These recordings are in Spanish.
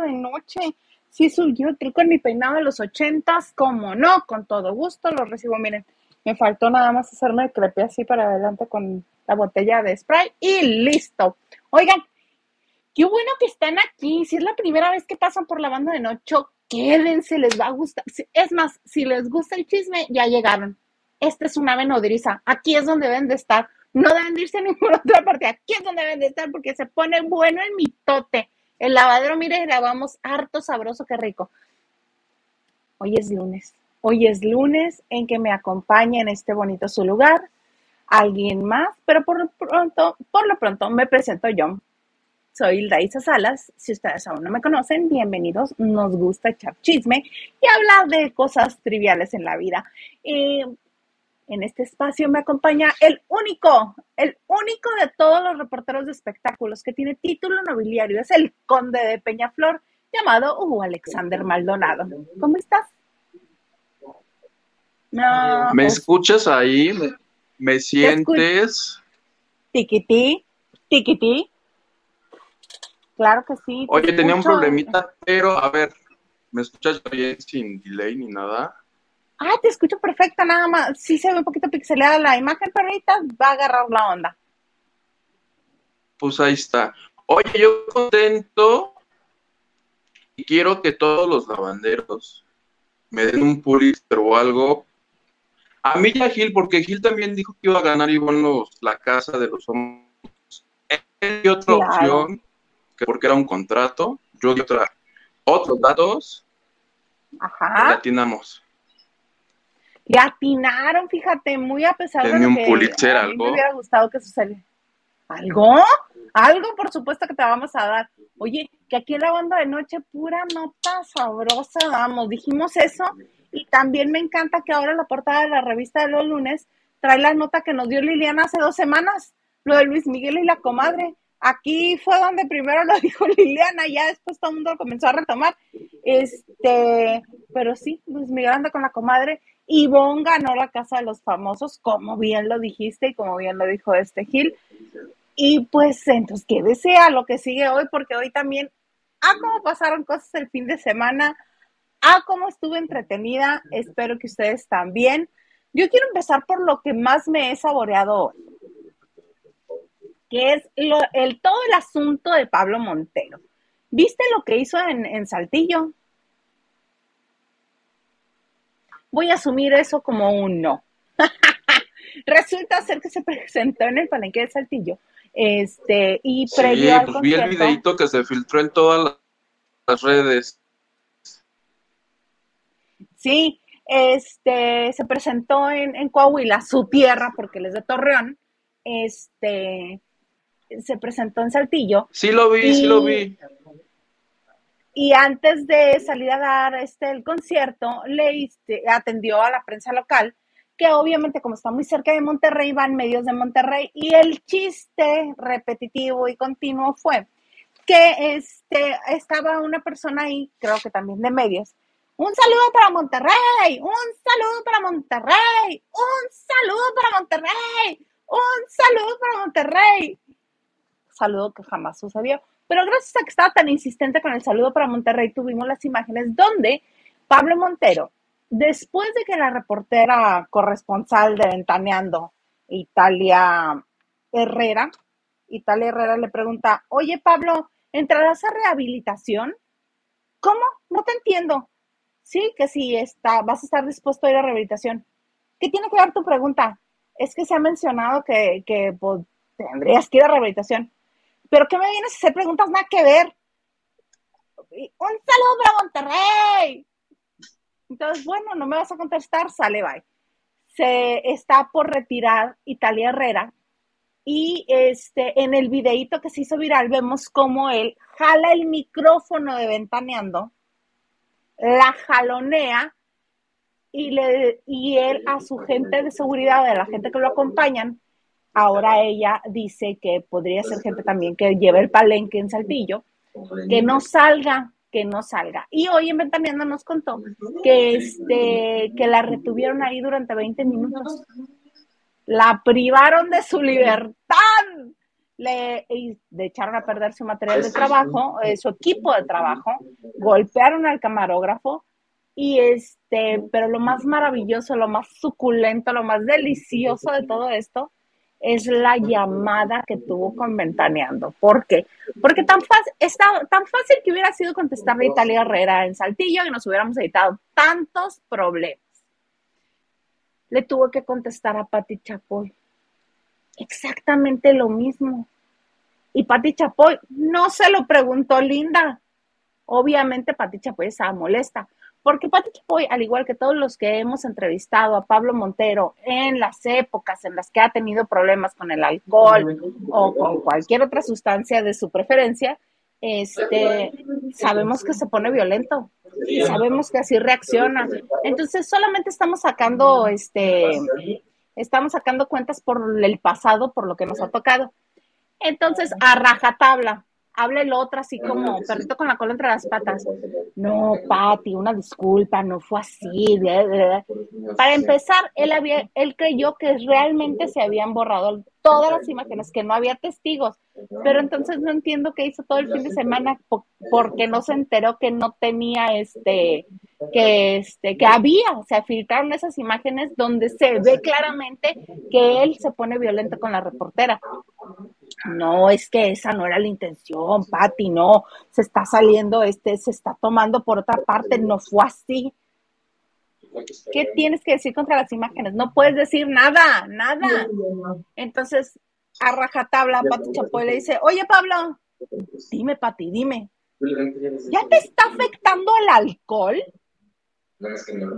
De noche. Sí, soy yo, truco en mi peinado de los ochentas, como no, con todo gusto lo recibo. Miren, me faltó nada más hacerme el crepe así para adelante con la botella de spray y listo. Oigan, qué bueno que están aquí. Si es la primera vez que pasan por la banda de noche, quédense, les va a gustar. Es más, si les gusta el chisme, ya llegaron. Esta es una ave nodriza. Aquí es donde deben de estar. No deben de irse a ninguna otra parte. Aquí es donde deben de estar porque se pone bueno el mitote. El lavadero, mire, grabamos harto sabroso, qué rico. Hoy es lunes. Hoy es lunes en que me acompaña en este bonito su lugar alguien más, pero por lo pronto, por lo pronto me presento yo. Soy Raíza Salas. Si ustedes aún no me conocen, bienvenidos. Nos gusta echar chisme y hablar de cosas triviales en la vida. Y en este espacio me acompaña el único, el único de todos los reporteros de espectáculos que tiene título nobiliario. Es el conde de Peñaflor, llamado Hugo Alexander Maldonado. ¿Cómo estás? No, ¿Me escuchas ahí? ¿Me, sientes? Tiquití, tiquití. Claro que sí. Oye, tenía un problemita, pero a ver, ¿me escuchas bien sin delay ni nada? Ah, te escucho perfecta, nada más. Sí se ve un poquito pixeleada la imagen, pero ahorita va a agarrar la onda. Pues ahí está. Oye, yo contento y quiero que todos los lavanderos me den un Pulitzer o algo. A mí y a Gil, porque Gil también dijo que iba a ganar igual los, la casa de los hombres. Y otra opción, que porque era un contrato, yo di otra, otros datos. Ajá. Latinamos. Le atinaron, fíjate, muy a pesar de que un Pulitzer, a algo. me hubiera gustado que sucediera. ¿Algo? Algo, por supuesto, que te vamos a dar. Oye, que aquí en la banda de noche, pura nota sabrosa, vamos, dijimos eso. Y también me encanta que ahora la portada de la revista de los lunes trae la nota que nos dio Liliana hace dos semanas, lo de Luis Miguel y la comadre. Aquí fue donde primero lo dijo Liliana, ya después todo el mundo comenzó a retomar. Este, pero sí, Luis Miguel anda con la comadre Ivonne ganó la Casa de los Famosos, como bien lo dijiste y como bien lo dijo este Gil. Y pues entonces ¿qué desea lo que sigue hoy, porque hoy también, ah, cómo pasaron cosas el fin de semana, ah, cómo estuve entretenida, espero que ustedes también. Yo quiero empezar por lo que más me he saboreado hoy, que es lo, el, todo el asunto de Pablo Montero. ¿Viste lo que hizo en, en Saltillo? Voy a asumir eso como un no. Resulta ser que se presentó en el palenque de Saltillo. Este, y previo sí, pues vi el videito que se filtró en todas las redes. Sí, este, se presentó en, en Coahuila, su tierra, porque él es de Torreón. Este, se presentó en Saltillo. Sí lo vi, y, sí lo vi y antes de salir a dar este el concierto, le atendió a la prensa local, que obviamente como está muy cerca de Monterrey, van medios de Monterrey, y el chiste repetitivo y continuo fue que este, estaba una persona ahí, creo que también de medios, un saludo para Monterrey, un saludo para Monterrey, un saludo para Monterrey, un saludo para Monterrey. Saludo que jamás sucedió. Pero gracias a que estaba tan insistente con el saludo para Monterrey, tuvimos las imágenes donde Pablo Montero, después de que la reportera corresponsal de Ventaneando, Italia Herrera, Italia Herrera le pregunta, oye Pablo, ¿entrarás a rehabilitación? ¿Cómo? No te entiendo. Sí, que sí, está, vas a estar dispuesto a ir a rehabilitación. ¿Qué tiene que ver tu pregunta? Es que se ha mencionado que, pues, tendrías que ir a rehabilitación. ¿Pero qué me vienes a hacer preguntas nada que ver? Un saludo para Monterrey. Entonces, bueno, no me vas a contestar, sale, bye. Se está por retirar Italia Herrera y este, en el videíto que se hizo viral vemos cómo él jala el micrófono de Ventaneando, la jalonea y, le, y él a su gente de seguridad, a la gente que lo acompañan, Ahora ella dice que podría ser gente también que lleve el palenque en Saltillo, que no salga, que no salga. Y hoy en Ventaneando nos contó que, este, que la retuvieron ahí durante 20 minutos. La privaron de su libertad. le, echaron a perder su material de trabajo, eh, su equipo de trabajo, golpearon al camarógrafo y este, pero lo más maravilloso, lo más suculento, lo más delicioso de todo esto es la llamada que tuvo con Ventaneando. ¿Por qué? Porque tan fácil, está, tan fácil que hubiera sido contestarle a Italia Herrera en Saltillo y nos hubiéramos evitado tantos problemas. Le tuvo que contestar a Pati Chapoy. Exactamente lo mismo. Y Pati Chapoy no se lo preguntó Linda. Obviamente Pati Chapoy estaba molesta, porque Pati Chapoy, al igual que todos los que hemos entrevistado a Pablo Montero en las épocas en las que ha tenido problemas con el alcohol o con cualquier otra sustancia de su preferencia, este, sabemos que se pone violento sabemos que así reacciona. Entonces solamente estamos sacando, este, estamos sacando cuentas por el pasado, por lo que nos ha tocado. Entonces, a rajatabla, habla el otro así como perrito con la cola entre las patas. No, Pati, una disculpa, no fue así. Para empezar, él, había, él creyó que realmente se habían borrado todas las imágenes, que no había testigos. Pero entonces no entiendo qué hizo todo el fin de semana porque no se enteró que no tenía este, que este, que había, o sea, filtraron esas imágenes donde se ve claramente que él se pone violento con la reportera. No, es que esa no era la intención, Patti, no, se está saliendo, este, se está tomando por otra parte, no fue así. ¿Qué tienes que decir contra las imágenes? No puedes decir nada, nada. Entonces, a rajatabla, Pati Chapoy le dice, oye Pablo, dime Pati, dime, ¿ya te está afectando el alcohol?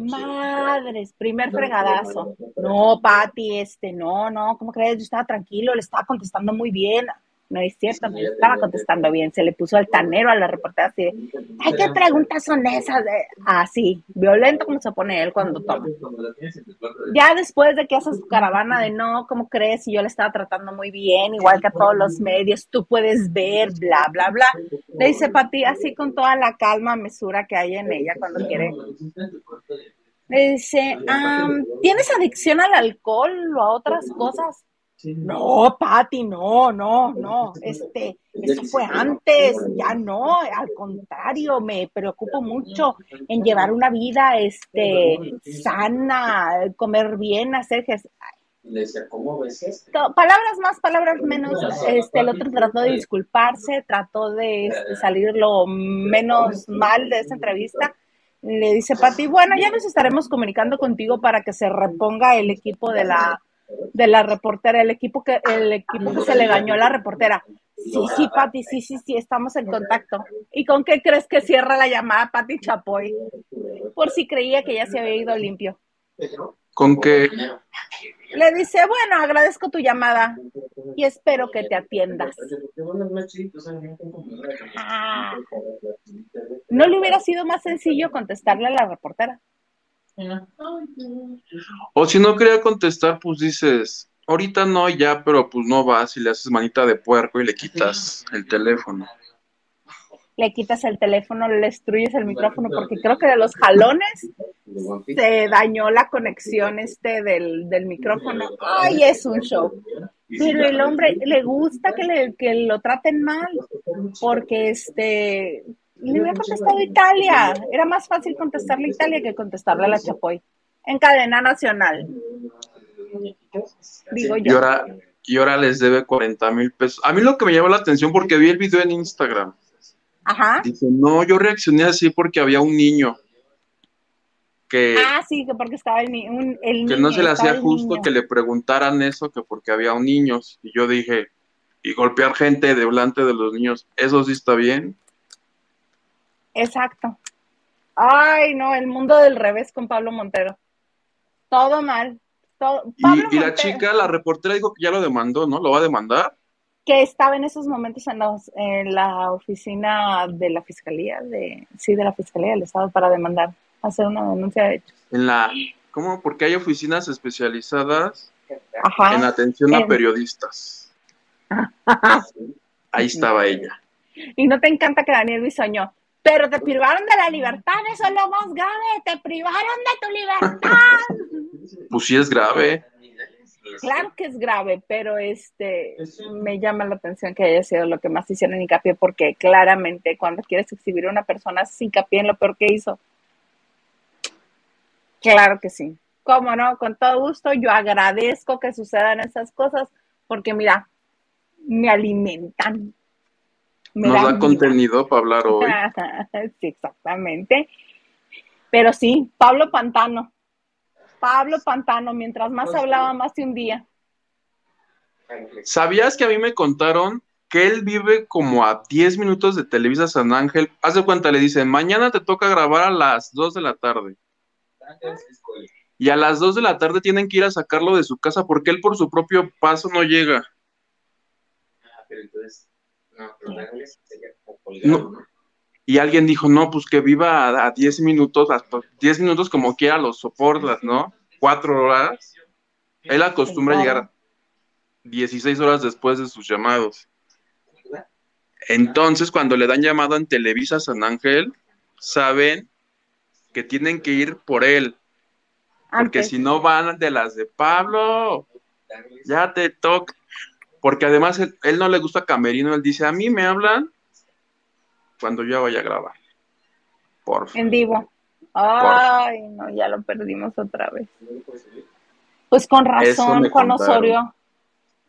Madres, primer fregadazo. No, Pati, este, no, no, ¿cómo crees? Yo estaba tranquilo, le estaba contestando muy bien. No es cierto, me estaba contestando bien. Se le puso altanero a la reportera así ay, ¿qué preguntas son esas? Así, violento como se pone él cuando toma. Ya después de que hace su caravana de no, ¿cómo crees? Y yo le estaba tratando muy bien, igual que a todos los medios, tú puedes ver, bla, bla, bla. Le dice Pati, así con toda la calma, mesura que hay en ella cuando quiere. Le dice, ¿tienes adicción al alcohol o a otras cosas? No, Pati, no, no, no. Este, eso fue antes, ya no, al contrario, me preocupo mucho en llevar una vida este sana, comer bien, hacer ejercicio. ¿cómo ves esto? Palabras más, palabras menos. Este, el otro trató de disculparse, trató de este, salir lo menos mal de esa entrevista. Le dice Pati, bueno, ya nos estaremos comunicando contigo para que se reponga el equipo de la de la reportera, el equipo que, el equipo que se le dañó a la reportera. Sí, sí, Pati, sí, sí, sí, estamos en contacto. ¿Y con qué crees que cierra la llamada Pati Chapoy? Por si creía que ya se había ido limpio. ¿Con qué? Le dice, bueno, agradezco tu llamada y espero que te atiendas. Ah. ¿No le hubiera sido más sencillo contestarle a la reportera? O si no quería contestar, pues dices, ahorita no, ya, pero pues no vas y le haces manita de puerco y le quitas el teléfono. Le quitas el teléfono, le destruyes el micrófono, porque creo que de los jalones se dañó la conexión este del, del micrófono. Ay, es un show. Pero el hombre le gusta que, le, que lo traten mal, porque este le hubiera contestado Italia. Era más fácil contestarle a Italia que contestarle a la Chapoy. En cadena nacional. Digo yo. Y ahora, y ahora les debe 40 mil pesos. A mí lo que me llamó la atención porque vi el video en Instagram. Ajá. Dice, no, yo reaccioné así porque había un niño. Que, ah, sí, que porque estaba el, un, el Que no se le hacía justo que le preguntaran eso, que porque había un niño. Y yo dije, y golpear gente delante de los niños, ¿eso sí está bien? Exacto. Ay, no, el mundo del revés con Pablo Montero. Todo mal. Todo. y, la chica, la reportera, dijo que ya lo demandó, ¿no? ¿Lo va a demandar? Que estaba en esos momentos en, en la oficina de la fiscalía, de sí, de la fiscalía del Estado para demandar, hacer una denuncia de hechos. En la, ¿cómo? Porque hay oficinas especializadas en atención a periodistas. Ahí estaba ella. Y no te encanta que Daniel Bisoño pero te privaron de la libertad, eso es lo más grave, te privaron de tu libertad. Pues sí es grave. claro que es grave, pero este me llama la atención que haya sido lo que más hicieron hincapié, porque claramente cuando quieres exhibir a una persona, hincapié en lo peor que hizo. Claro que sí. Cómo no, con todo gusto, yo agradezco que sucedan esas cosas, porque mira, me alimentan. Me Nos da contenido para hablar hoy. sí, exactamente. Pero sí, Pablo Pantano. Pablo Pantano, mientras más hablaba, más de un día. ¿Sabías que a mí me contaron que él vive como a 10 minutos de Televisa San Ángel? Haz de cuenta, le dicen, mañana te toca grabar a las 2 de la tarde. Y a las 2 de la tarde tienen que ir a sacarlo de su casa porque él por su propio paso no llega. Ah, pero entonces, no, pero no. Y alguien dijo, no, pues que viva a, 10 minutos, hasta 10 minutos como quiera los soportas, ¿no? Cuatro horas. Él acostumbra a llegar 16 horas después de sus llamados. Entonces, cuando le dan llamado en Televisa San Ángel, saben que tienen que ir por él. Porque si no van de las de Pablo, ya te toca. Porque además él, él, no le gusta Camerino, él dice, a mí me hablan cuando yo vaya a grabar. Por En vivo. Ay, no, ya lo perdimos otra vez. Pues con razón, Juan Osorio.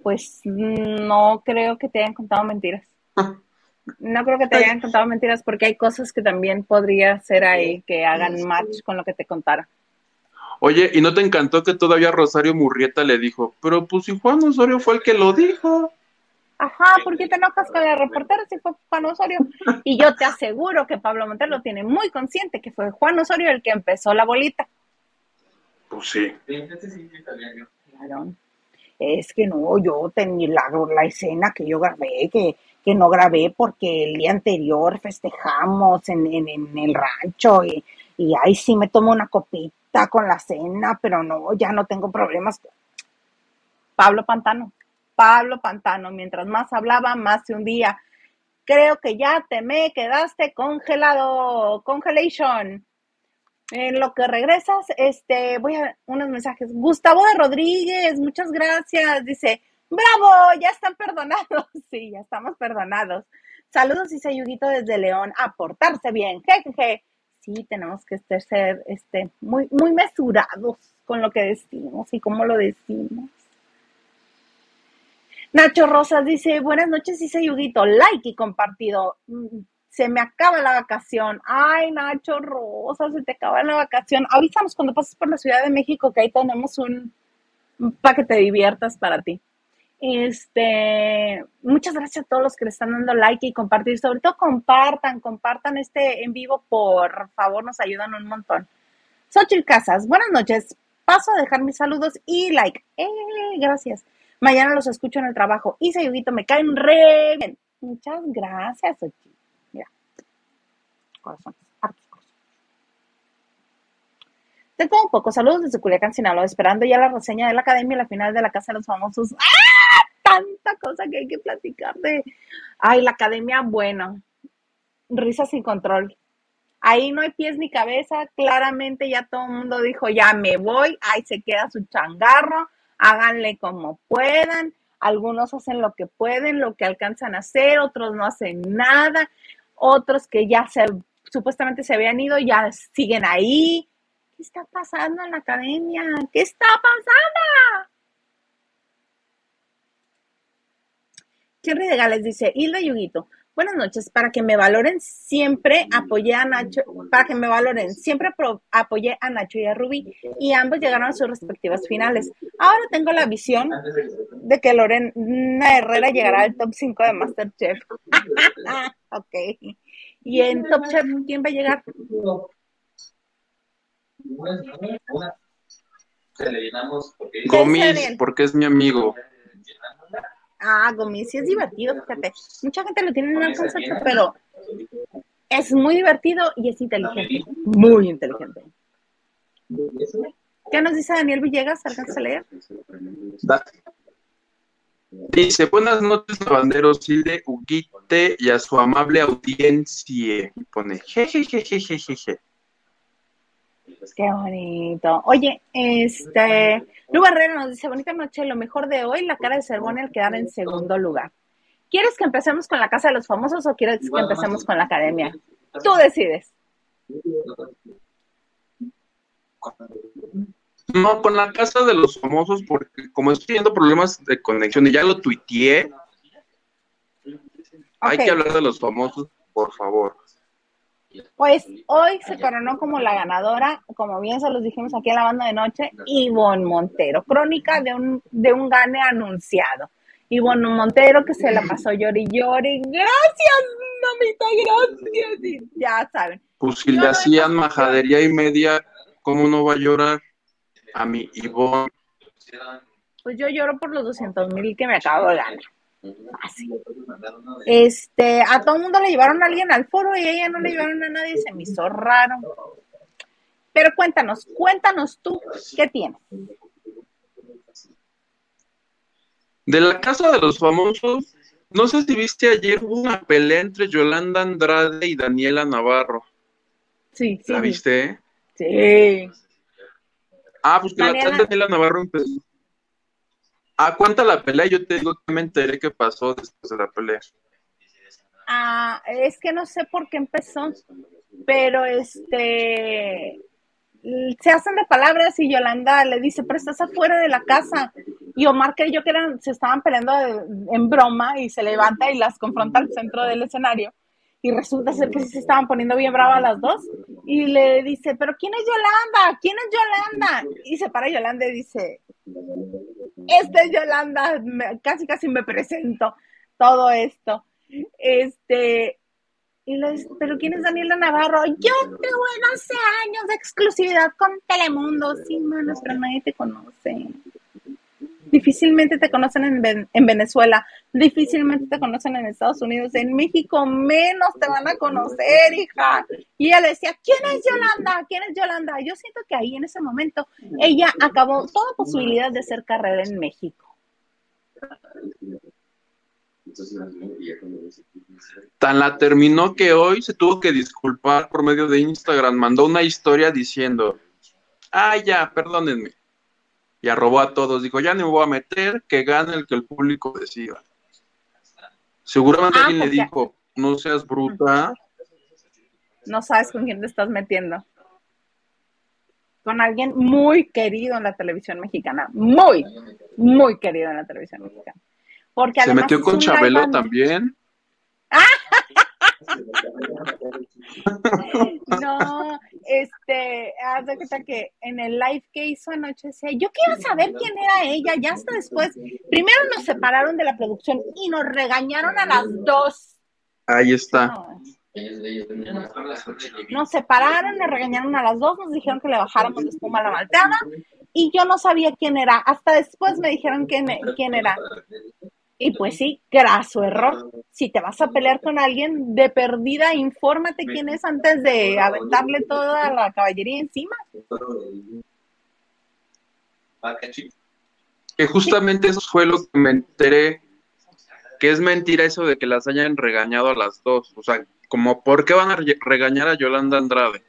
Pues no creo que te hayan contado mentiras. No creo que te hayan contado mentiras porque hay cosas que también podría ser ahí que hagan match con lo que te contara. Oye, ¿y no te encantó que todavía Rosario Murrieta le dijo? Pero pues si Juan Osorio fue el que lo dijo. Ajá, ¿por qué te enojas con la reportera si fue Juan Osorio? Y yo te aseguro que Pablo Montero tiene muy consciente que fue Juan Osorio el que empezó la bolita. Pues sí. Claro. Es que no, yo tenía la, la escena que yo grabé, que, que no grabé porque el día anterior festejamos en, en, en el rancho y, y ahí sí me tomo una copita con la cena, pero no, ya no tengo problemas. Pablo Pantano. Pablo Pantano. Mientras más hablaba, más se hundía. Creo que ya te me quedaste congelado. Congelation. En lo que regresas, este, voy a unos mensajes. Gustavo de Rodríguez, muchas gracias. Dice, bravo, ya están perdonados. Sí, ya estamos perdonados. Saludos y Sayuguito desde León. A portarse bien. Jejeje. Sí, tenemos que ser este, muy, muy mesurados con lo que decimos y cómo lo decimos. Nacho Rosas dice, buenas noches, dice Yuguito, like y compartido. Mm, se me acaba la vacación. Ay, Nacho Rosas, se te acaba la vacación. Avísanos cuando pases por la Ciudad de México que ahí tenemos un, para que te diviertas para ti. Este, muchas gracias a todos los que le están dando like y compartir. Sobre todo compartan, compartan este en vivo, por favor, nos ayudan un montón. Xochitl Casas, buenas noches. Paso a dejar mis saludos y like. Eh, gracias. Mañana los escucho en el trabajo. Y Sayuguito me caen re bien. Muchas gracias, Ochi. Mira. Corazones. Tengo un poco. Saludos desde Culiacán, Sinaloa. Esperando ya la reseña de la academia y la final de la Casa de los Famosos. ¡Ah! Tanta cosa que hay que platicar de. Ay, la academia, bueno. Risa sin control. Ahí no hay pies ni cabeza. Claramente ya todo el mundo dijo, ya me voy. Ahí se queda su changarro háganle como puedan. Algunos hacen lo que pueden, lo que alcanzan a hacer, otros no hacen nada, otros que ya se, supuestamente se habían ido ya siguen ahí. ¿Qué está pasando en la academia? ¿Qué está pasando? Henry de Gales dice, Hilda Yuguito, Buenas noches. Para que me valoren, siempre apoyé a Nacho, para que me valoren, siempre apoyé a Nacho y a Ruby y ambos llegaron a sus respectivas finales. Ahora tengo la visión de que Lorena Herrera llegará al top 5 de Masterchef. ok. ¿Y en Top Chef quién va a llegar? Gomis, porque es mi amigo. Ah, Gomis sí es divertido, fíjate. Mucha gente lo tiene en el concepto, pero es muy divertido y es inteligente. Muy inteligente. ¿Qué nos dice Daniel Villegas? ¿Alcanza a leer? Dice, buenas noches, lavanderos de Huguite y a su amable audiencia. Y pone, jejejejejeje. Qué bonito. Oye, este, Lu Herrera nos dice, bonita noche, lo mejor de hoy, la cara de Cervoni al quedar en segundo lugar. ¿Quieres que empecemos con la Casa de los Famosos o quieres que empecemos con la Academia? Tú decides. No, con la Casa de los Famosos, porque como estoy teniendo problemas de conexión y ya lo tuiteé, hay que hablar de los famosos, por favor. Pues hoy se coronó como la ganadora, como bien se los dijimos aquí en la banda de noche, Ivonne Montero, crónica de un, de un gane anunciado. Ivonne Montero que se la pasó llori llori. Gracias, mamita, gracias. ya saben. Pues si le hacían majadería y media, ¿cómo no va a llorar a mi Ivonne? Pues yo lloro por los 200 mil que me acabo de ganar. Así. Este, a todo el mundo le llevaron a alguien al foro y a ella no le llevaron a nadie, se me hizo raro. Pero cuéntanos, cuéntanos tú, ¿qué tienes? De la casa de los famosos, no sé si viste ayer hubo una pelea entre Yolanda Andrade y Daniela Navarro. Sí, sí. ¿La viste? Sí. Ah, pues que la tal Daniela Navarro empezó. Ah, cuenta la pelea, yo te digo que me enteré qué pasó después de la pelea. Ah, es que no sé por qué empezó, pero este se hacen de palabras y Yolanda le dice, pero estás afuera de la casa. Y Omar que yo que eran, se estaban peleando en broma y se levanta y las confronta al centro del escenario. Y resulta ser que se estaban poniendo bien bravas las dos. Y le dice, pero ¿quién es Yolanda? ¿Quién es Yolanda? Y se para Yolanda y dice, esta es Yolanda, casi casi me presento todo esto. Este, y le dice, pero ¿quién es Daniela Navarro? Yo tuve 12 años de exclusividad con Telemundo. Sí, manos, pero nadie te conoce. Difícilmente te conocen en, en, Venezuela, difícilmente te conocen en Estados Unidos, en México menos te van a conocer, hija. Y ella decía, ¿quién es Yolanda? ¿Quién es Yolanda? Yo siento que ahí en ese momento ella acabó toda posibilidad de hacer carrera en México. Tan la terminó que hoy se tuvo que disculpar por medio de Instagram. Mandó una historia diciendo, ah, ya, perdónenme. Y arrobó a todos. Dijo, ya no me voy a meter, que gane el que el público decida. Seguramente ah, alguien le pues dijo, no seas bruta. No sabes con quién te estás metiendo. Con alguien muy querido en la televisión mexicana. Muy, muy querido en la televisión mexicana. Porque Se metió con Chabelo también. no, este, haz de cuenta que en el live que hizo anoche decía, yo quiero saber quién era ella, ya hasta después, primero nos separaron de la producción y nos regañaron a las dos. Ahí está. Nos separaron, nos regañaron a las dos, nos dijeron que le bajáramos de espuma a la malteada y yo no sabía quién era. Hasta después me dijeron quién, quién era. Y pues sí, graso error. Si te vas a pelear con alguien de perdida, infórmate quién es antes de aventarle toda la caballería encima. Que justamente eso fue lo que me enteré, que es mentira eso de que las hayan regañado a las dos. O sea, como, ¿por qué van a regañar a Yolanda Andrade?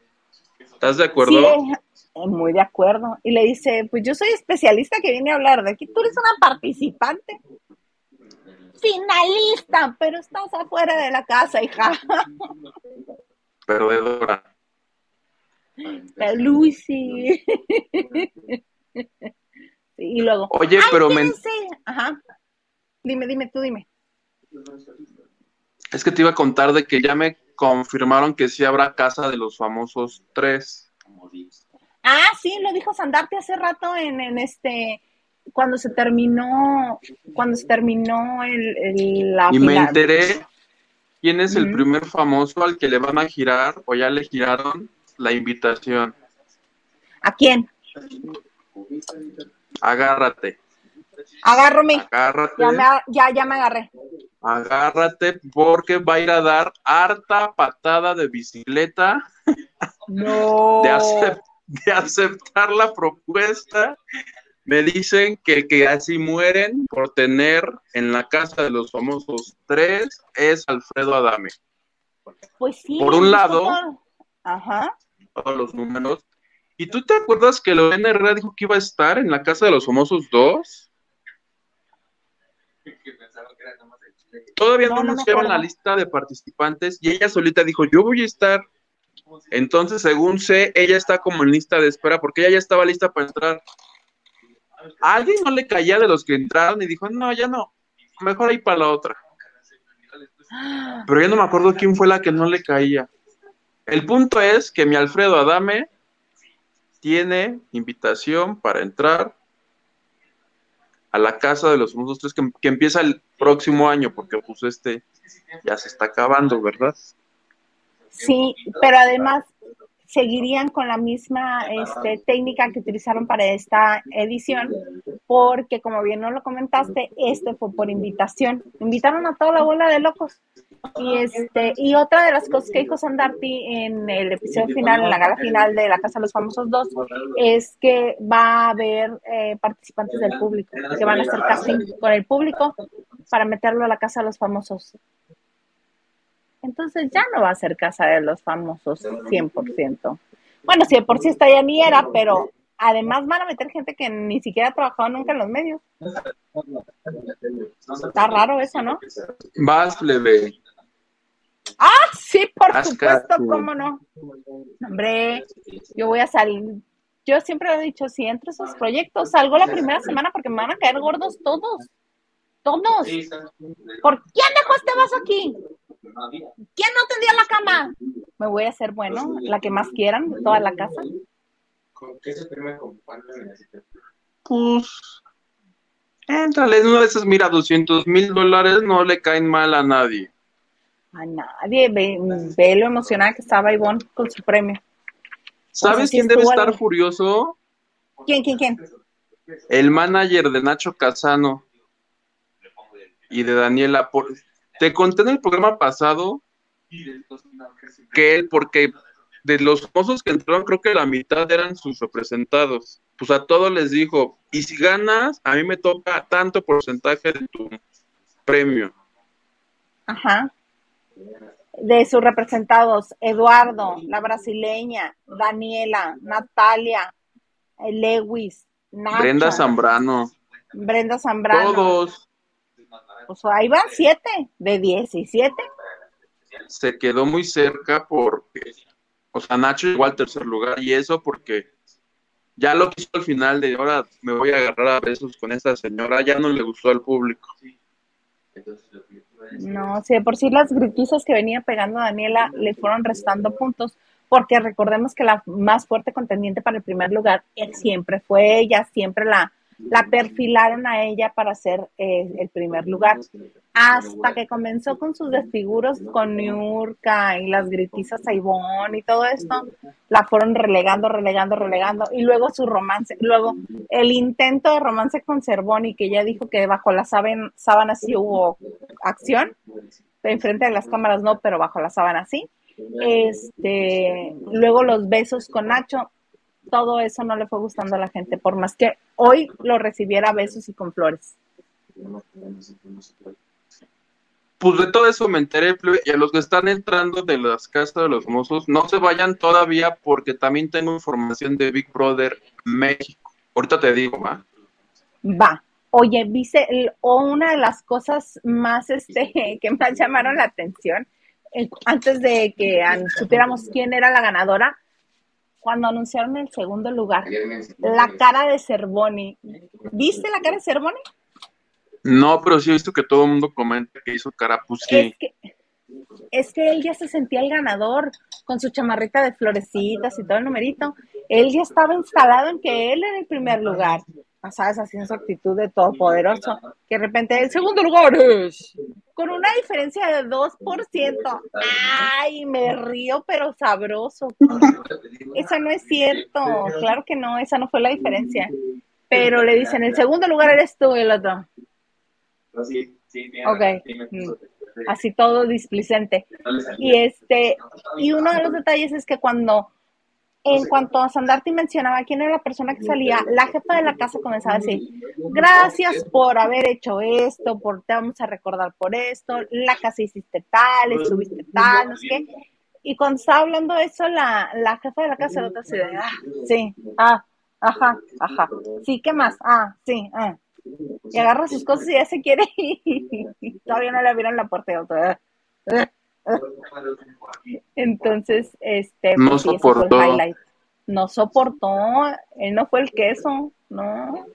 ¿Estás de acuerdo? Sí, eh, muy de acuerdo. Y le dice, pues yo soy especialista que viene a hablar de aquí, tú eres una participante finalista, pero estás afuera de la casa, hija. Perdedora. La Lucy. y luego. Oye, pero me. Ajá. Dime, dime, tú dime. Es que te iba a contar de que ya me confirmaron que sí habrá casa de los famosos tres. Ah, sí, lo dijo Sandarte hace rato en, en este cuando se terminó, cuando se terminó el, el la Y me enteré quién es el primer famoso al que le van a girar o ya le giraron la invitación. ¿A quién? Agárrate. Agárrame. Agárrate. Ya, ya, me agarré. Agárrate porque va a ir a dar harta patada de bicicleta. No. De, de aceptar la propuesta me dicen que que así mueren por tener en la casa de los famosos tres es Alfredo Adame. Pues sí. Por un lado, Ajá. todos los números, ¿Y tú te acuerdas que Lorena Herrera dijo que iba a estar en la Casa de los Famosos 2? Todavía no, nos llevan la lista de participantes y ella solita dijo, yo voy a estar. Entonces, según sé, ella está como en lista de espera porque ella ya estaba lista para entrar. Alguien no le caía de los que entraron y dijo, no, ya no, mejor ahí para la otra. Pero ya no me acuerdo quién fue la que no le caía. El punto es que mi Alfredo Adame tiene invitación para entrar a la casa de los famosos tres que, que, empieza el próximo año, porque pues este ya se está acabando, ¿verdad? Sí, pero además seguirían con la misma este, técnica que utilizaron para esta edición, porque como bien no lo comentaste, este fue por invitación. Invitaron a toda la bola de locos. Y este, y otra de las cosas que dijo Sandarti en el episodio final, en la gala final de La Casa de los Famosos 2, es que va a haber eh, participantes del público, que van a hacer casting con el público para meterlo a la Casa de los Famosos entonces ya no va a ser casa de los famosos 100%. Bueno, si de por sí está ya ni era, pero además van a meter gente que ni siquiera ha trabajado nunca en los medios. Está raro eso, ¿no? Vas, leve. Ah, sí, por supuesto, cómo no. Hombre, yo voy a salir. Yo siempre he dicho, si entro a esos proyectos, salgo la primera semana porque me van a caer gordos todos. Todos. ¿Por quién dejó este vaso aquí? ¿Quién no tendría la cama? Me voy a hacer bueno, la que más quieran, toda la casa. ¿Con qué se con Pues, entrale en una de esas, mira, 200 mil dólares no le caen mal a nadie. A nadie, ve, ve lo emocionada que estaba Ivonne con su premio. ¿Sabes quién debe estar furioso? ¿Quién, quién, quién? El manager de Nacho Casano y de Daniela. Por, te conté en el programa pasado que él, porque de los famosos que entraron, creo que la mitad eran sus representados. Pues a todos les dijo, y si ganas, a mí me toca tanto porcentaje de tu premio. Ajá. De sus representados, Eduardo, la brasileña, Daniela, Natalia, Lewis, Brenda Zambrano. Brenda Zambrano. Todos. Pues ahí van siete de 17. Se quedó muy cerca porque, o sea, Nacho llegó al tercer lugar y eso porque ya lo que hizo al final de ahora me voy a agarrar a besos con esta señora, ya no le gustó al público. No, sí, por sí las gritizas que venía pegando Daniela le fueron restando puntos, porque recordemos que la más fuerte contendiente para el primer lugar siempre fue ella, siempre la, la perfilaron a ella para ser eh, el primer lugar. Hasta que comenzó con sus desfiguros con Niurka y las gritizas a y todo esto, la fueron relegando, relegando, relegando. Y luego su romance, luego el intento de romance con Cervoni, que ella dijo que bajo la sábana sí hubo acción, enfrente de las cámaras no, pero bajo la sábana sí. Este, luego los besos con Nacho, todo eso no le fue gustando a la gente, por más que hoy lo recibiera besos y con flores. Pues de todo eso me enteré, y a los que están entrando de las casas de los mozos, no se vayan todavía porque también tengo información de Big Brother México. Ahorita te digo, va. Va. Oye, viste, o una de las cosas más este, que más llamaron la atención, eh, antes de que supiéramos quién era la ganadora, cuando anunciaron el segundo lugar, la cara de Cervoni. ¿Viste la cara de Cervoni? No, pero sí he visto que todo el mundo comenta que hizo cara, pues Es que, es que él ya se sentía el ganador con su chamarrita de florecitas y todo el numerito. Él ya estaba instalado en que él era el primer lugar. ¿Sabes? Así en su actitud de todopoderoso. Que de repente el segundo lugar es con una diferencia de 2%. Ay, me río, pero sabroso. Esa no es cierto. Claro que no, esa no fue la diferencia. Pero le dicen, el segundo lugar eres tú y el otro. Ok. Mm. Así todo displicente. Y este, y uno de los detalles es que cuando en cuanto a Sandarti mencionaba quién era la persona que salía, la jefa de la casa comenzaba a decir, gracias por haber hecho esto, por te vamos a recordar por esto, la casa hiciste tal, estuviste tal, no sé qué. y cuando estaba hablando eso, la, la jefa de la casa, la otra de, ah, sí, ah, ajá, ajá, sí, ¿qué más? Ah, sí, ah. Y agarra sus cosas y ya se quiere y todavía no le abrieron la puerta. Entonces, este, No pues soportó. highlight. No soportó, él no fue el queso, no,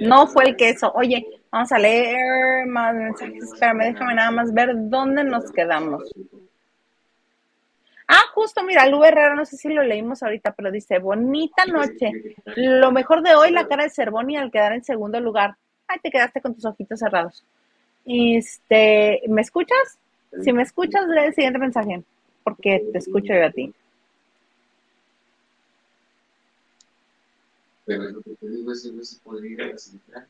no fue el queso. Oye, vamos a leer más mensajes. Espérame, déjame nada más ver dónde nos quedamos. Ah, justo, mira, Lu Herrera, no sé si lo leímos ahorita, pero dice, bonita noche. Lo mejor de hoy, la cara de Cervoni al quedar en segundo lugar. Ay, te quedaste con tus ojitos cerrados. Este, ¿me escuchas? Si me escuchas, lee el siguiente mensaje, porque te escucho yo a ti. Pero lo que te digo es que no se podría ir a la central.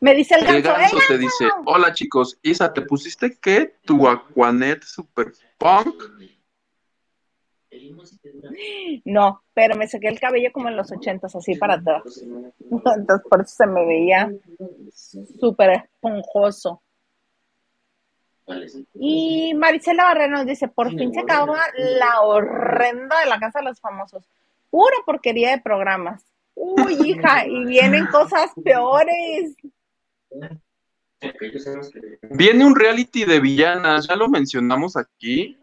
Me dice el El ganso, ganso ¡el te dice, ganso! hola chicos, Isa, ¿te pusiste qué? Tu Aquanet Super Punk. No, pero me saqué el cabello como en los ochentas, así para atrás. Entonces por eso se me veía súper esponjoso. ¿Cuál es el Y Maricela Barrera nos dice, por fin se acaba la horrenda de la Casa de los Famosos. Pura porquería de programas. Uy, hija, y vienen cosas peores. Viene un reality de villanas, ya lo mencionamos aquí.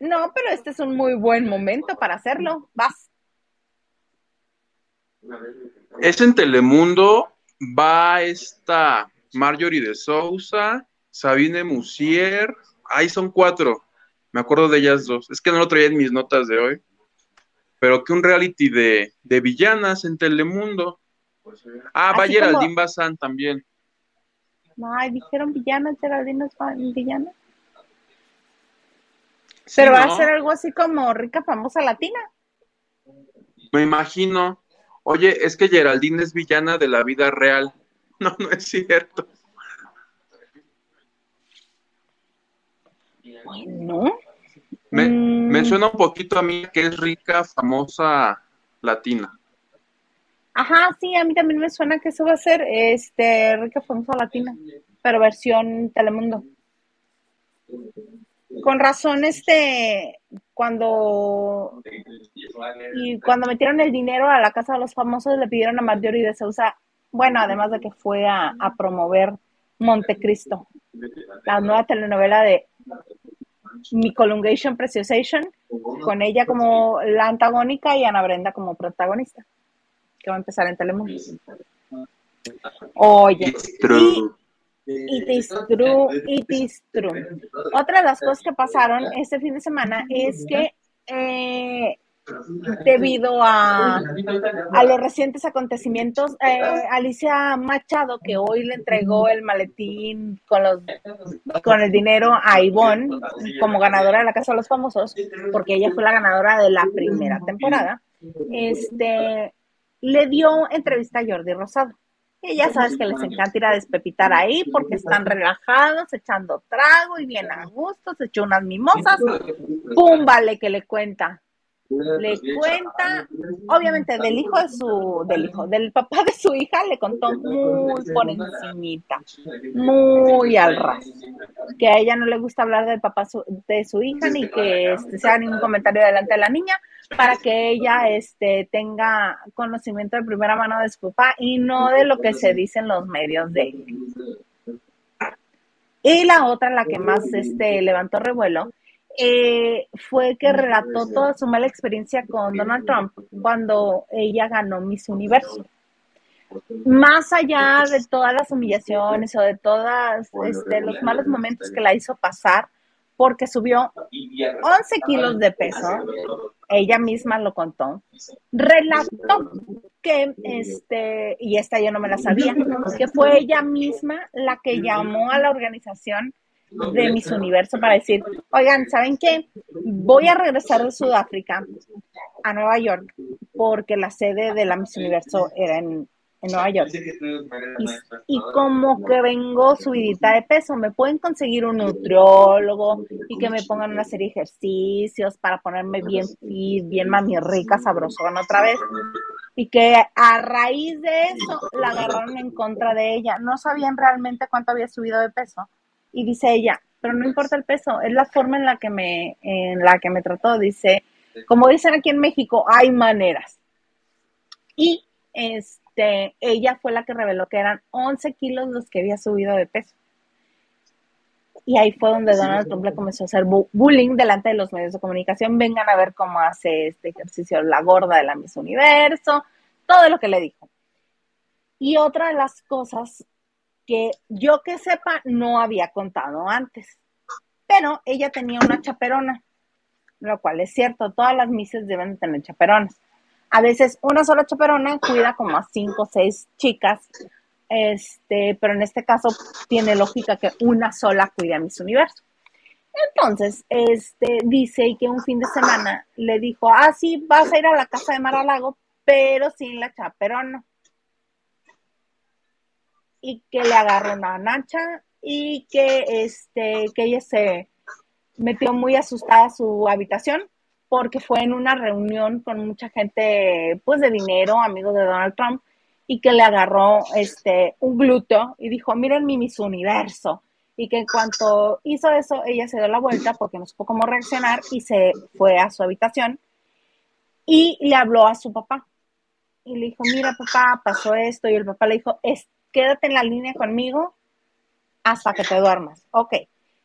No, pero este es un muy buen momento para hacerlo. Vas. Es en Telemundo, va esta Marjorie de Sousa, Sabine Musier, ahí son cuatro, me acuerdo de ellas dos, es que no lo traía en mis notas de hoy, pero que un reality de, de villanas en Telemundo. Ah, va Geraldine como- Bazán también. Ay, dijeron villana, Geraldine es villana. Sí, Pero va ¿no? a ser algo así como rica, famosa latina. Me imagino. Oye, es que Geraldine es villana de la vida real. No, no es cierto. Bueno. Me, Mm, me suena un poquito a mí que es rica, famosa, latina. Ajá, sí, a mí también me suena que eso va a ser este rica, famosa latina, pero versión Telemundo. Con razón, este, cuando y cuando metieron el dinero a la casa de los famosos, le pidieron a Marjorie de Sousa, bueno, además de que fue a, a promover Montecristo, la nueva telenovela de Nicolungation Preciosation, con ella como la antagónica y Ana Brenda como protagonista, que va a empezar en Telemundo. Oye, It's true. It is true, it is true. Otra de las cosas que pasaron este fin de semana es que eh, debido a, a los recientes acontecimientos, eh, Alicia Machado, que hoy le entregó el maletín con, los, con el dinero a Ivonne como ganadora de la Casa de los Famosos, porque ella fue la ganadora de la primera temporada, este, le dio entrevista a Jordi Rosado. Y ya sabes que les encanta ir a despepitar ahí porque están relajados, echando trago y bien a gusto, se echó unas mimosas, ¡pum! Vale, que le cuenta. Le cuenta, obviamente, del hijo de su, del hijo, del papá de su hija, le contó muy por encimita, muy al ras. Que a ella no le gusta hablar del papá su- de su hija ni que este, sea ningún comentario delante de la niña para que ella este, tenga conocimiento de primera mano de su papá y no de lo que se dice en los medios de ella. Y la otra, la que más este, levantó revuelo, eh, fue que relató toda su mala experiencia con Donald Trump cuando ella ganó Miss Universo. Más allá de todas las humillaciones o de todos este, los malos momentos que la hizo pasar, porque subió 11 kilos de peso, ella misma lo contó, relató que, este, y esta yo no me la sabía, que fue ella misma la que llamó a la organización de Miss Universo para decir, oigan, ¿saben qué? Voy a regresar de Sudáfrica a Nueva York porque la sede de la Miss Universo era en, Nueva York. Y, y como que vengo subidita de peso, me pueden conseguir un nutriólogo y que me pongan una serie de ejercicios para ponerme bien fit, bien mami rica, sabrosona otra vez. Y que a raíz de eso la agarraron en contra de ella. No sabían realmente cuánto había subido de peso. Y dice ella, pero no importa el peso, es la forma en la que me, en la que me trató. Dice, como dicen aquí en México, hay maneras. Y este, ella fue la que reveló que eran 11 kilos los que había subido de peso. Y ahí fue donde Donald Trump le comenzó a hacer bu- bullying delante de los medios de comunicación. Vengan a ver cómo hace este ejercicio la gorda de la Miss Universo, todo lo que le dijo. Y otra de las cosas que yo que sepa no había contado antes, pero ella tenía una chaperona, lo cual es cierto, todas las mises deben de tener chaperonas. A veces una sola chaperona cuida como a cinco o seis chicas, este, pero en este caso tiene lógica que una sola cuide a Miss Universo. Entonces, este, dice que un fin de semana le dijo, ah, sí, vas a ir a la casa de Maralago, pero sin la chaperona. Y que le agarró una nacha y que, este, que ella se metió muy asustada a su habitación porque fue en una reunión con mucha gente, pues de dinero, amigos de Donald Trump, y que le agarró este, un glúteo y dijo, miren mi Miss Universo. Y que en cuanto hizo eso, ella se dio la vuelta porque no supo cómo reaccionar y se fue a su habitación y le habló a su papá. Y le dijo, mira papá, pasó esto. Y el papá le dijo, es, quédate en la línea conmigo hasta que te duermas. Ok.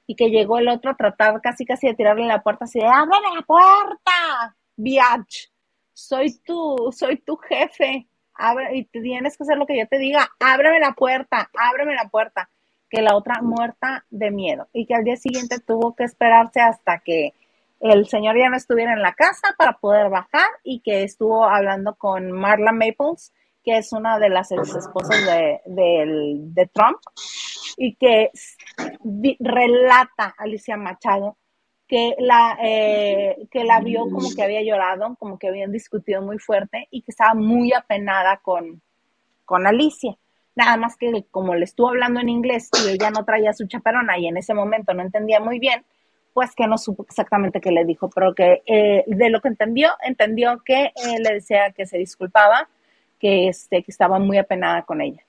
Y que llegó el otro a tratar casi casi de tirarle la puerta así de, ábreme la puerta, biatch. Soy tú, soy tu jefe. Abre, y tienes que hacer lo que yo te diga. Ábreme la puerta, ábreme la puerta. Que la otra muerta de miedo. Y que al día siguiente tuvo que esperarse hasta que el señor ya no estuviera en la casa para poder bajar y que estuvo hablando con Marla Maples, que es una de las ex esposas de, del- de Trump, y que relata Alicia Machado que la, eh, que la vio como que había llorado, como que habían discutido muy fuerte y que estaba muy apenada con, con Alicia. Nada más que como le estuvo hablando en inglés y ella no traía su chaperona y en ese momento no entendía muy bien, pues que no supo exactamente qué le dijo, pero que eh, de lo que entendió, entendió que eh, le decía que se disculpaba, que, este, que estaba muy apenada con ella.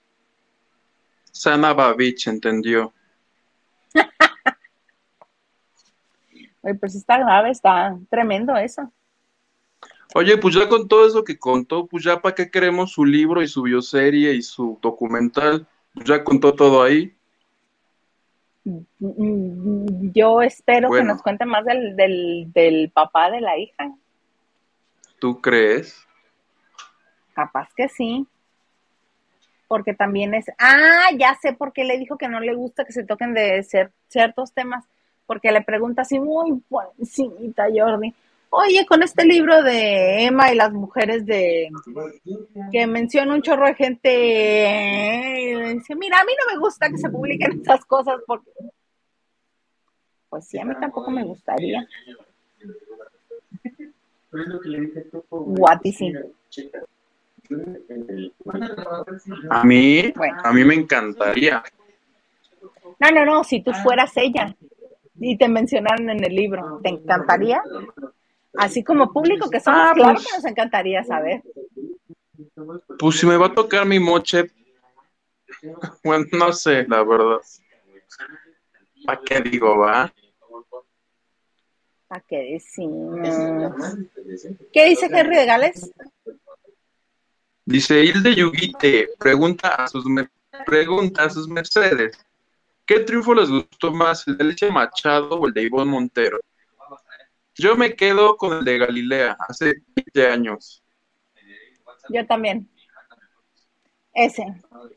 Sana Babich entendió. Oye, pues está grave, está tremendo eso. Oye, pues ya con todo eso que contó, pues ya para qué queremos su libro y su bioserie y su documental. Pues ya contó todo ahí. Mm, Yo espero que nos cuente más del, del, del papá de la hija. ¿Tú crees? Capaz que sí. Porque también es. Ah, ya sé por qué le dijo que no le gusta que se toquen de ser, ciertos temas. Porque le pregunta así, muy buenísima Jordi. Oye, con este libro de Emma y las mujeres de. que menciona un chorro de gente. y le dice, mira, a mí no me gusta que se publiquen estas cosas porque. Pues sí, a mí tampoco me gustaría. Guatísimo. A mí, Bueno. a mí me encantaría. No, no, no, si tú fueras ella y te mencionaron en el libro, ¿te encantaría? Así como público que somos, Ah, claro pues. que nos encantaría saber. Pues si me va a tocar mi moche, bueno, no sé, la verdad. ¿Para qué digo, va? ¿A qué decimos? ¿Qué dice Henry de Gales? Dice Hilde Yuguite, pregunta a sus pregunta a sus Mercedes. ¿Qué triunfo les gustó más, el de Alicia Machado o el de Ivonne Montero? Yo me quedo con el de Galilea, hace 20 años. Yo también. Ese.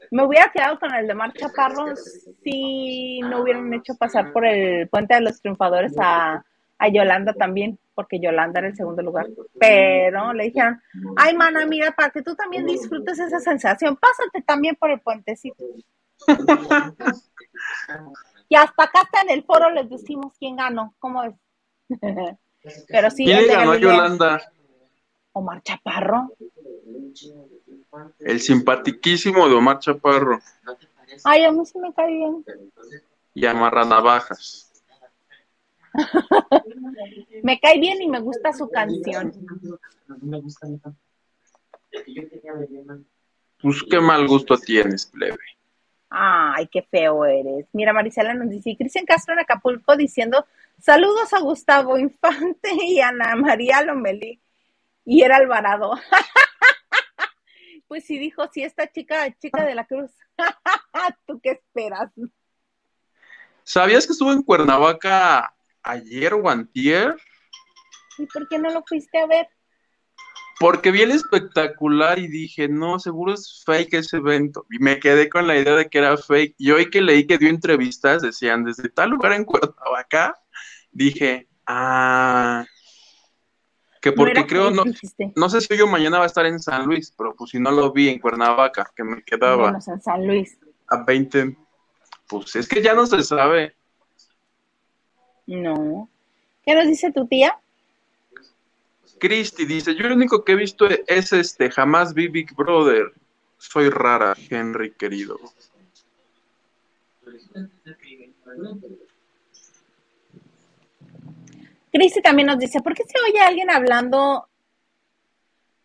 Me hubiera quedado con el de Mar Chaparro si no hubieran hecho pasar por el puente de los triunfadores a, a Yolanda también, porque Yolanda era el segundo lugar. Pero le dijeron, ay, mana, mira, para que tú también disfrutes esa sensación, pásate también por el puentecito. y hasta acá está en el foro les decimos quién ganó, ¿cómo es? Pero sí, ¿Quién ganó. Yolanda? Omar Chaparro. El simpatiquísimo de Omar Chaparro Ay, a mí sí me cae bien. y Amarra Navajas. Me cae bien y me gusta su canción. Pues qué mal gusto tienes, plebe. Ay, qué feo eres. Mira, Marisela nos dice, y Cristian Castro en Acapulco diciendo, saludos a Gustavo Infante y Ana María Lomelí. Y era Alvarado. pues sí dijo, sí, esta chica, chica de la cruz. ¿Tú qué esperas? ¿Sabías que estuvo en Cuernavaca ayer o antier? ¿Y por qué no lo fuiste a ver? Porque vi el espectacular y dije, no, seguro es fake ese evento. Y me quedé con la idea de que era fake. Y hoy que leí que dio entrevistas, decían, desde tal lugar en Cuernavaca, dije, ah, que porque creo, no, no sé si yo mañana va a estar en San Luis, pero pues si no lo vi en Cuernavaca, que me quedaba en San Luis. a 20, pues es que ya no se sabe. No. ¿Qué nos dice tu tía? Cristi dice, yo lo único que he visto es este, jamás vi Big Brother. Soy rara, Henry querido. Cristi también nos dice, ¿por qué se oye alguien hablando?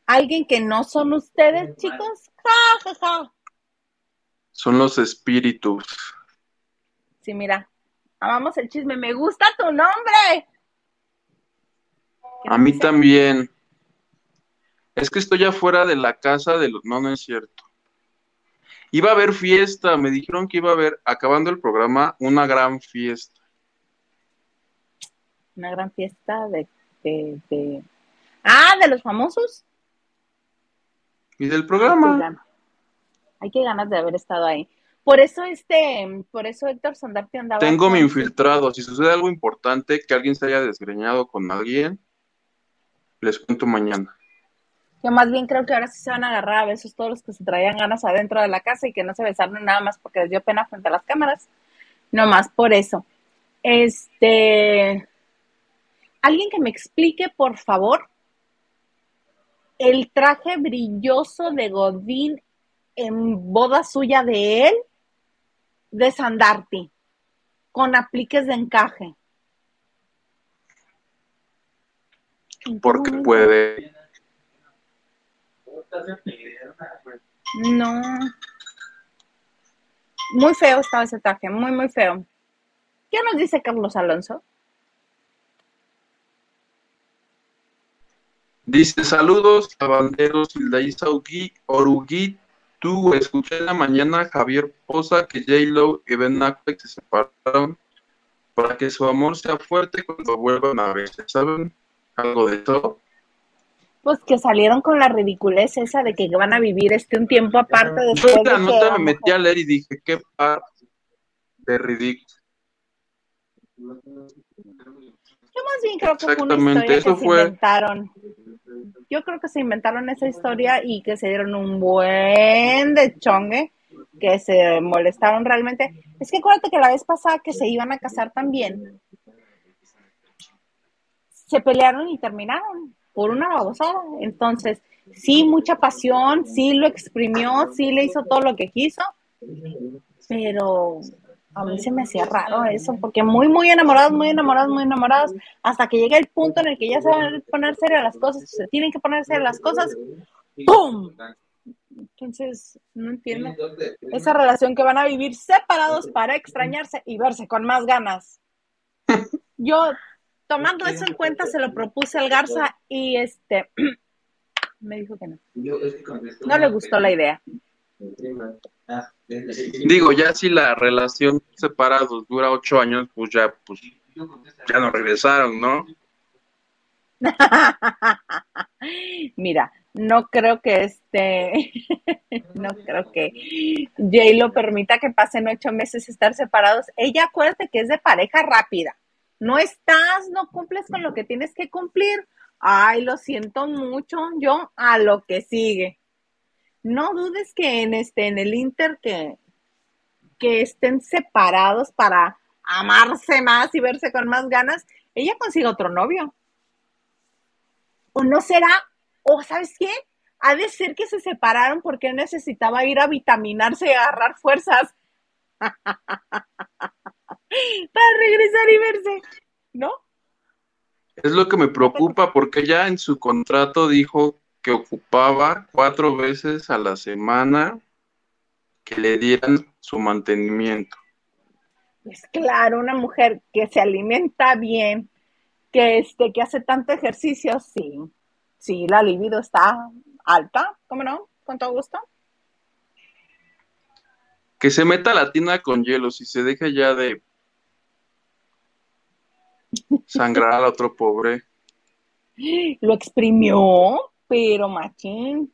¿Alguien que no son ustedes, chicos? Ja, ja, ja. Son los espíritus. Sí, mira, amamos el chisme. Me gusta tu nombre. ¿Qué A mí dice? también. Es que estoy afuera de la casa de los... No, no es cierto. Iba a haber fiesta, me dijeron que iba a haber, acabando el programa, una gran fiesta. Una gran fiesta de, de, de- Ah, de los famosos. Y del programa, ganas. Ay, qué ganas de haber estado ahí. Por eso este, por eso Héctor Sondarte andaba tengo mi con- infiltrado. Si sucede algo importante, que alguien se haya desgreñado con alguien, les cuento mañana. Yo más bien creo que ahora sí se van a agarrar a besos todos los que se traían ganas adentro de la casa y que no se besaron nada más porque les dio pena frente a las cámaras. No más por eso. Este, alguien que me explique, por favor, el traje brilloso de Godín en boda suya de él, de Sandarti, con apliques de encaje. ¿En qué Porque puede. No. Muy feo estaba ese traje, muy, muy feo. ¿Qué nos dice Carlos Alonso? Dice, saludos, lavanderos, Hildaísa Ugui- Orugui, tú, escuché en la mañana a Javier Poza que J-Lo y Ben Affleck se separaron para que su amor sea fuerte cuando vuelvan a verse, ¿saben? Algo de eso. Pues que salieron con la ridiculez esa de que van a vivir este un tiempo aparte Yo de la que nota la me metí a leer y dije, qué par de ridículo. Yo más bien creo que fue una historia eso que se fue. inventaron. Yo creo que se inventaron esa historia y que se dieron un buen de chongue, que se molestaron realmente. Es que acuérdate que la vez pasada que se iban a casar también, se pelearon y terminaron por una babosada. Entonces, sí, mucha pasión, sí lo exprimió, sí le hizo todo lo que quiso, pero a mí se me hacía raro eso, porque muy, muy enamorados, muy enamorados, muy enamorados, hasta que llega el punto en el que ya se van a poner serias las cosas, se tienen que poner serias las cosas, ¡pum! Entonces, no entiendo. Esa relación que van a vivir separados para extrañarse y verse con más ganas. Yo, tomando eso en cuenta, se lo propuse al Garza y este me dijo que no. No le gustó la idea. Digo, ya si la relación separados dura ocho años, pues ya, pues ya no regresaron, ¿no? Mira, no creo que este, no creo que Jay lo permita que pasen ocho meses estar separados. Ella acuérdate que es de pareja rápida. No estás, no cumples con lo que tienes que cumplir. Ay, lo siento mucho. Yo a lo que sigue. No dudes que en este, en el Inter que, que estén separados para amarse más y verse con más ganas, ella consigue otro novio. ¿O no será? ¿O sabes qué? Ha de ser que se separaron porque necesitaba ir a vitaminarse y agarrar fuerzas para regresar y verse, ¿no? Es lo que me preocupa porque ya en su contrato dijo que ocupaba cuatro veces a la semana que le dieran su mantenimiento. Pues claro, una mujer que se alimenta bien, que este, que hace tanto ejercicio, sí, sí, la libido está alta, ¿cómo no? Con todo gusto. Que se meta la tina con hielos y se deje ya de sangrar al otro pobre. Lo exprimió, pero machín.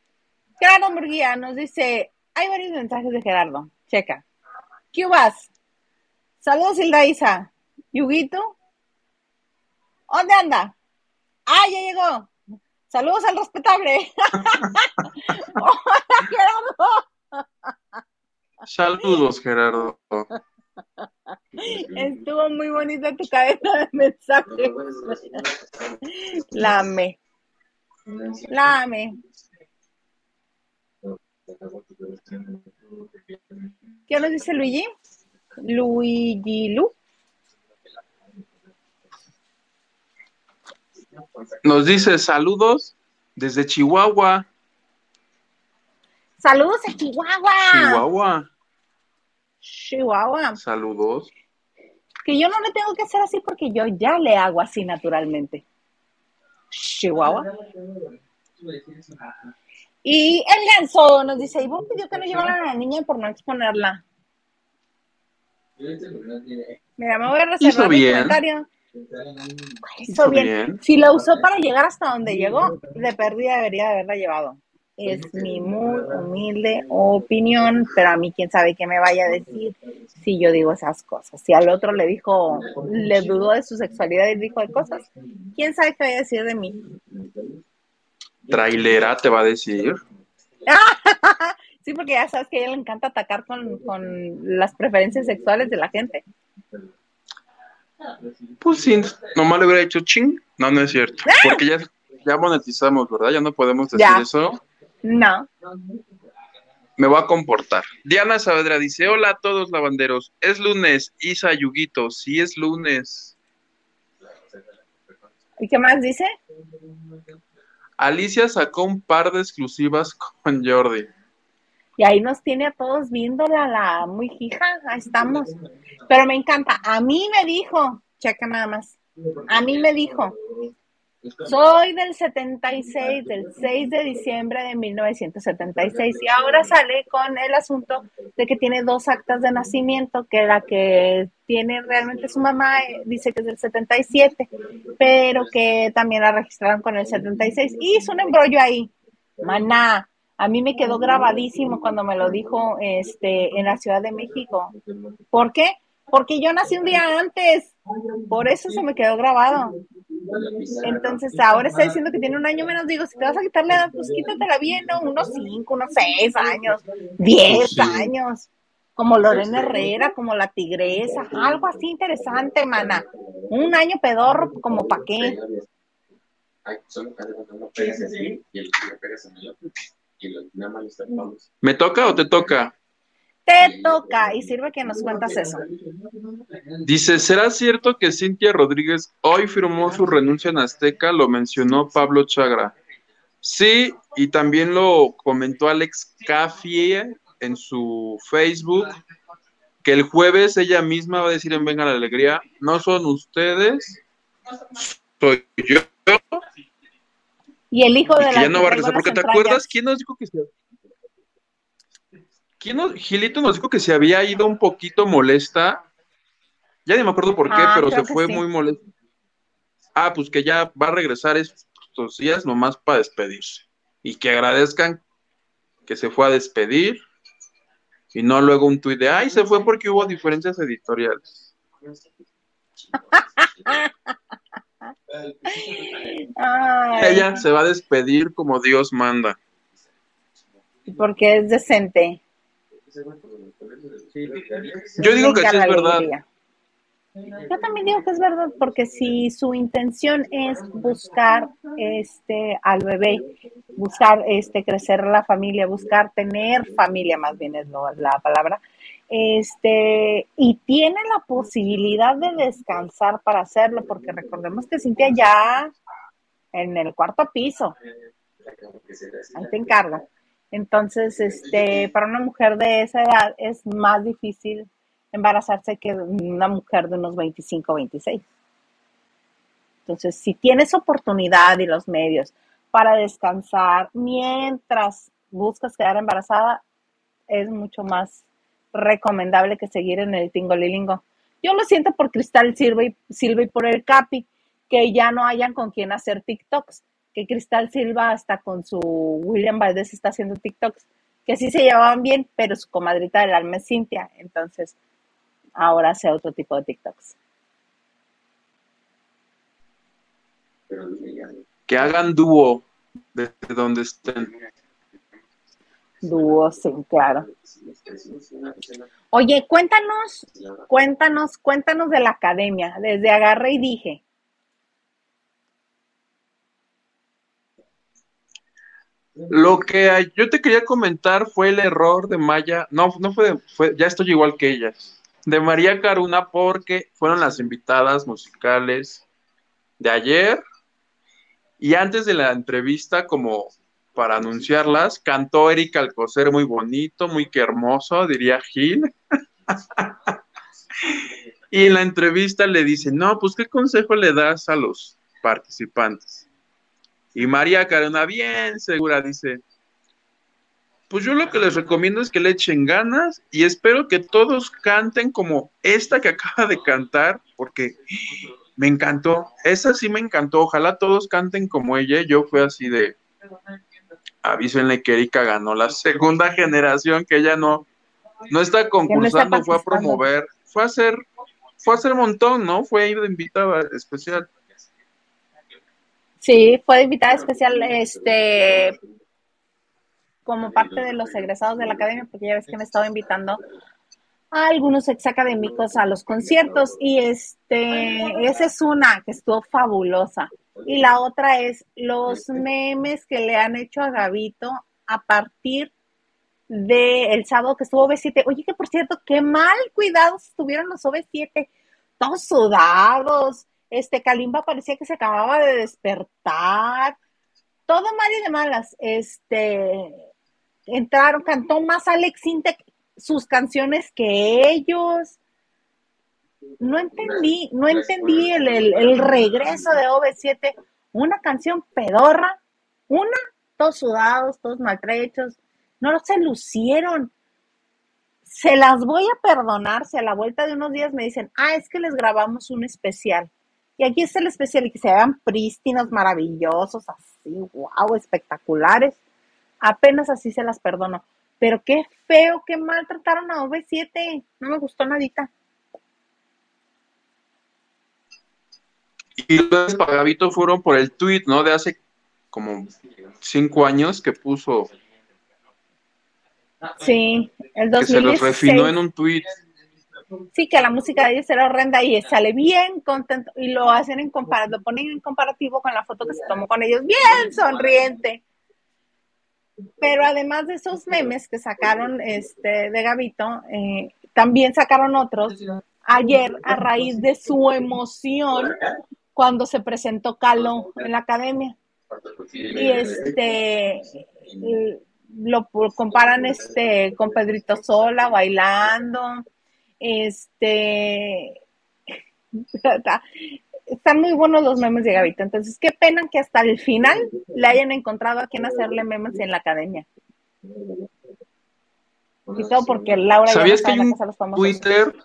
Gerardo Murguía nos dice, hay varios mensajes de Gerardo, checa. ¿Qué vas? Saludos, Hilda Isa. ¿Yuguito? ¿Dónde anda? Ah, ya llegó. Saludos al respetable. Hola, Gerardo. Saludos, Gerardo. Estuvo muy bonita tu cadena de mensajes. La amé. La amé. ¿Qué nos dice Luigi? Luigi Lu. Nos dice saludos desde Chihuahua. Saludos a Chihuahua. Chihuahua. Chihuahua. Saludos. Que yo no le tengo que hacer así porque yo ya le hago así naturalmente. Chihuahua. Y el ganso nos dice, Ivonne pidió que no llevara a la niña por no exponerla. Mira, me voy a reservar mi comentario. Hizo bien. bien. Si la usó para llegar hasta donde llegó, de pérdida debería de haberla llevado. Es mi muy humilde opinión, pero a mí quién sabe qué me vaya a decir si yo digo esas cosas. Si al otro le dijo, le dudó de su sexualidad y dijo de cosas, quién sabe qué vaya a decir de mí. Trailera te va a decir. Sí, porque ya sabes que a ella le encanta atacar con, con las preferencias sexuales de la gente. Pues sí, nomás le hubiera dicho ching. No, no es cierto. Porque ya, ya monetizamos, ¿verdad? Ya no podemos decir Ya. eso. No. Me voy a comportar. Diana Saavedra dice: Hola a todos lavanderos. Es lunes. Isa Yuguito. Sí, es lunes. ¿Y qué más dice? Alicia sacó un par de exclusivas con Jordi. Y ahí nos tiene a todos viéndola, la muy hija, ahí estamos. Pero me encanta. A mí me dijo, checa nada más. A mí me dijo, soy del 76, del 6 de diciembre de 1976. Y ahora sale con el asunto de que tiene dos actas de nacimiento, que la que tiene realmente su mamá eh, dice que es del 77, pero que también la registraron con el 76. Y hizo un embrollo ahí. Maná, a mí me quedó grabadísimo cuando me lo dijo este en la Ciudad de México. ¿Por qué? Porque yo nací un día antes. Por eso se me quedó grabado. Entonces ahora está diciendo que tiene un año menos. Digo, si te vas a quitar la edad, pues quítatela bien, ¿no? Unos cinco, unos seis años, diez sí. años. Como Lorena Herrera, como la tigresa, algo así interesante, mana. Un año pedorro, como pa' qué. ¿Me toca o te toca? Te toca y sirve que nos cuentas eso. Dice, ¿será cierto que Cintia Rodríguez hoy firmó su renuncia en Azteca? Lo mencionó Pablo Chagra. Sí, y también lo comentó Alex Caffie en su Facebook, que el jueves ella misma va a decir en Venga la Alegría, no son ustedes, soy yo, Y el hijo de y que la ya no va a regresar, porque ¿te acuerdas quién nos dijo que. ¿Quién nos- Gilito nos dijo que se había ido un poquito molesta. Ya ni me acuerdo por qué, Ah, pero se fue sí. muy molesta. Ah, pues que ya va a regresar estos días nomás para despedirse. Y que agradezcan que se fue a despedir. Y no luego un tuit de, ay, se fue porque hubo diferencias editoriales. Ella se va a despedir como Dios manda. porque es decente. Yo digo que sí es verdad. Yo también digo que es verdad, porque si su intención es buscar este al bebé, buscar este crecer la familia, buscar tener familia, más bien es lo- la palabra, este, y tiene la posibilidad de descansar para hacerlo, porque recordemos que Cintia ya en el cuarto piso, ahí te encargo. Entonces, este, para una mujer de esa edad es más difícil embarazarse que una mujer de unos 25 o 26. Entonces, si tienes oportunidad y los medios para descansar mientras buscas quedar embarazada, es mucho más recomendable que seguir en el tingolilingo. Yo lo siento por Cristal Silva y, Silva y por el Capi, que ya no hayan con quien hacer TikToks, que Cristal Silva hasta con su William Valdés está haciendo TikToks, que sí se llevaban bien, pero su comadrita del alma es Cintia, entonces ahora hace otro tipo de TikToks. Que hagan dúo desde donde estén. Dúo, sí, claro. Oye, cuéntanos, cuéntanos, cuéntanos de la academia, desde agarré y dije. Lo que yo te quería comentar fue el error de Maya, no, no fue, ya estoy igual que ella, de María Caruna porque fueron las invitadas musicales de ayer y antes de la entrevista, como para anunciarlas, cantó Erika Alcocer muy bonito, muy que hermoso, diría Gil. y en la entrevista le dice, no, pues qué consejo le das a los participantes. Y María Carona, bien segura, dice, pues yo lo que les recomiendo es que le echen ganas y espero que todos canten como esta que acaba de cantar, porque me encantó, esa sí me encantó, ojalá todos canten como ella, yo fui así de, avísenle que Erika ganó la segunda generación, que ella no, no está concursando, fue a promover, fue a hacer, fue a hacer montón, ¿no? Fue ir de invitada especial. Sí, fue invitada especial, este, como parte de los egresados de la academia, porque ya ves que me estaba invitando a algunos exacadémicos a los conciertos y este, esa es una que estuvo fabulosa. Y la otra es los memes que le han hecho a Gavito a partir del el sábado que estuvo B7. Oye, que por cierto, qué mal cuidados estuvieron los OV7, todos sudados. Este Kalimba parecía que se acababa de despertar. Todo mal y de malas. Este entraron, cantó más Alex Intec sus canciones que ellos no entendí, no entendí el, regreso de OV7, una canción pedorra, una, todos sudados, todos maltrechos, no se lucieron. Se las voy a perdonar si a la vuelta de unos días me dicen, ah, es que les grabamos un especial. Y aquí está el especial y que se vean prístinos, maravillosos, así, wow, espectaculares. Apenas así se las perdono. Pero qué feo, qué mal trataron a OV7. No me gustó nadita. Y los pagavitos fueron por el tweet, ¿no? De hace como cinco años que puso. Sí, el 2016. Que se los refinó en un tweet. Sí, que la música de ellos era horrenda y sale bien contento y lo hacen en comparativo, lo ponen en comparativo con la foto que se tomó con ellos, bien sonriente. Pero además de esos memes que sacaron este de Gavito, eh, también sacaron otros ayer a raíz de su emoción cuando se presentó Calo en la academia. Y este lo comparan este con Pedrito Sola bailando. Este están muy buenos los memes de Gavito. Entonces, qué pena que hasta el final le hayan encontrado a quien hacerle memes en la academia. Y todo porque Laura ¿Sabías que hay un Twitter?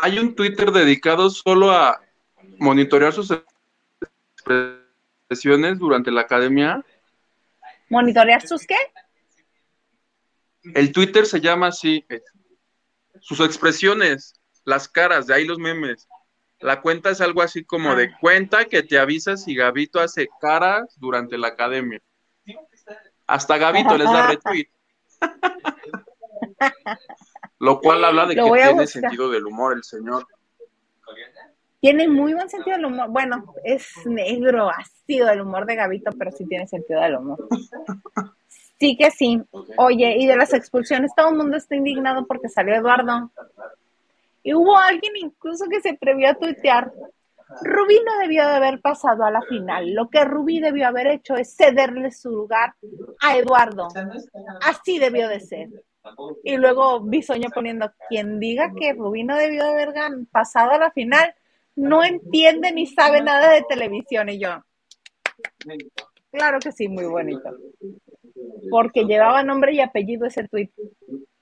Hay un Twitter dedicado solo a monitorear sus expresiones durante la academia. ¿Monitorear sus qué? El Twitter se llama así. Sus expresiones, las caras, de ahí los memes. La cuenta es algo así como de ah. cuenta que te avisa si Gabito hace caras durante la academia. Hasta Gabito les da retweet. Lo cual habla de que tiene sentido del humor el señor. Tiene muy buen sentido del humor. Bueno, es negro, ha sido el humor de Gabito, pero sí tiene sentido del humor. Sí que sí. Oye, y de las expulsiones, todo el mundo está indignado porque salió Eduardo. Y hubo alguien incluso que se atrevió a tuitear. Rubí no debió de haber pasado a la final. Lo que Rubí debió haber hecho es cederle su lugar a Eduardo. Así debió de ser. Y luego Bisoño poniendo, quien diga que Rubí no debió de haber pasado a la final, no entiende ni sabe nada de televisión. Y yo, claro que sí, muy bonito. Porque llevaba nombre y apellido ese tweet.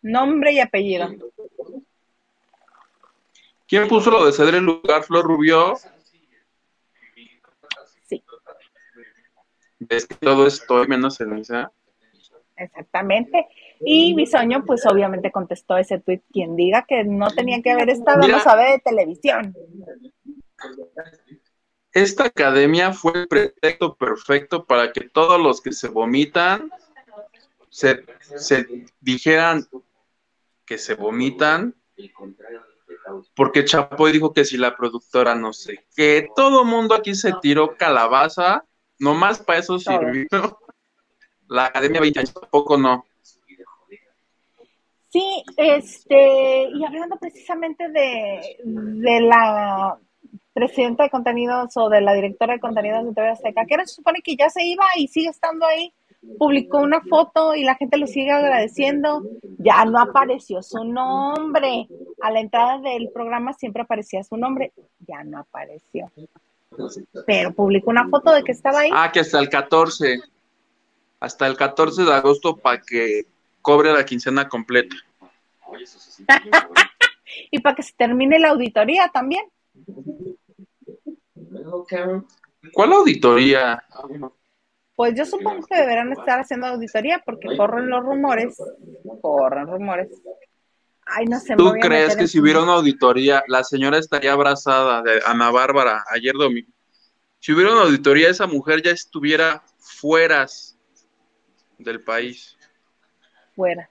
Nombre y apellido. ¿Quién puso lo de ceder el lugar? Flor Rubio. Sí, ¿Ves que todo estoy menos ceniza? exactamente. Y Bisoño, pues obviamente contestó ese tweet. Quien diga que no tenía que haber estado Mira. no sabe de televisión. Esta academia fue el pretexto perfecto para que todos los que se vomitan se, dijeran que se vomitan, porque Chapoy dijo que si la productora no sé qué, todo mundo aquí se tiró calabaza, nomás para eso sirvió. La academia 20 años tampoco no. Sí, este, y hablando precisamente de, de la presidenta de contenidos o de la directora de contenidos de TV Azteca, que se supone que ya se iba y sigue estando ahí, publicó una foto y la gente le sigue agradeciendo, ya no apareció su nombre, a la entrada del programa siempre aparecía su nombre, ya no apareció, pero publicó una foto de que estaba ahí, Ah, que hasta el 14, hasta el 14 de agosto para que cobre la quincena completa. y para que se termine la auditoría también. ¿Cuál auditoría? Pues yo supongo que deberán estar haciendo auditoría porque corren los rumores, corren rumores. Ay, no sé. me ¿Tú crees que si hubiera una auditoría, la señora estaría abrazada de Ana Bárbara ayer domingo? Si hubiera una auditoría, esa mujer ya estuviera fuera del país. fuera?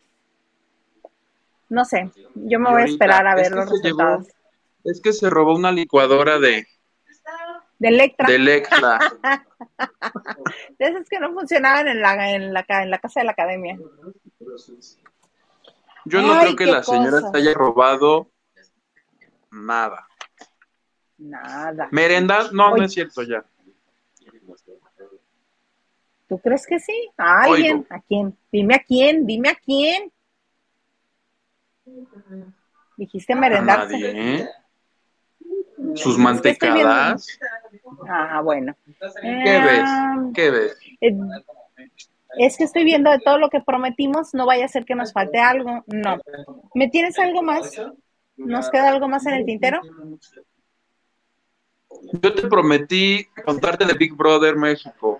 No sé, yo me voy a esperar a ver los llevó- resultados. Es que se robó una licuadora de, De Electra, de Electra. de esas que no funcionaban en la, en la, en la casa de la academia. Yo no Ay, creo que la señora se haya robado nada. Nada. Merenda, no, no es cierto ya. ¿Tú crees que sí? ¿A alguien? Oigo. ¿A quién? Dime a quién, dime a quién. Dijiste A merendarse. nadie, ¿eh? Sus mantecadas. Ah, bueno. ¿Qué Eh, ves? ¿Qué ves? Eh, Es que estoy viendo de todo lo que prometimos, no vaya a ser que nos falte algo. No. ¿Me tienes algo más? ¿Nos queda algo más en el tintero? Yo te prometí contarte de Big Brother México.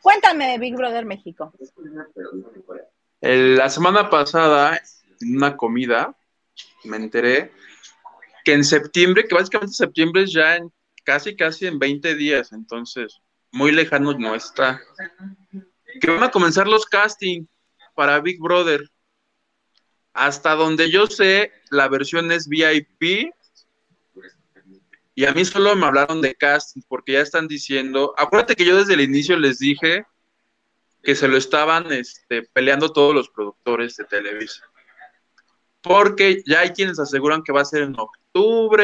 Cuéntame de Big Brother México. El- la semana pasada, en una comida, me enteré que en septiembre, que básicamente septiembre es ya en casi, casi en 20 días, entonces muy lejano no está. Que van a comenzar los castings para Big Brother. Hasta donde yo sé, la versión es VIP. Y a mí solo me hablaron de casting, porque ya están diciendo, acuérdate que yo desde el inicio les dije que se lo estaban este, peleando todos los productores de Televisa. Porque ya hay quienes aseguran que va a ser en octubre,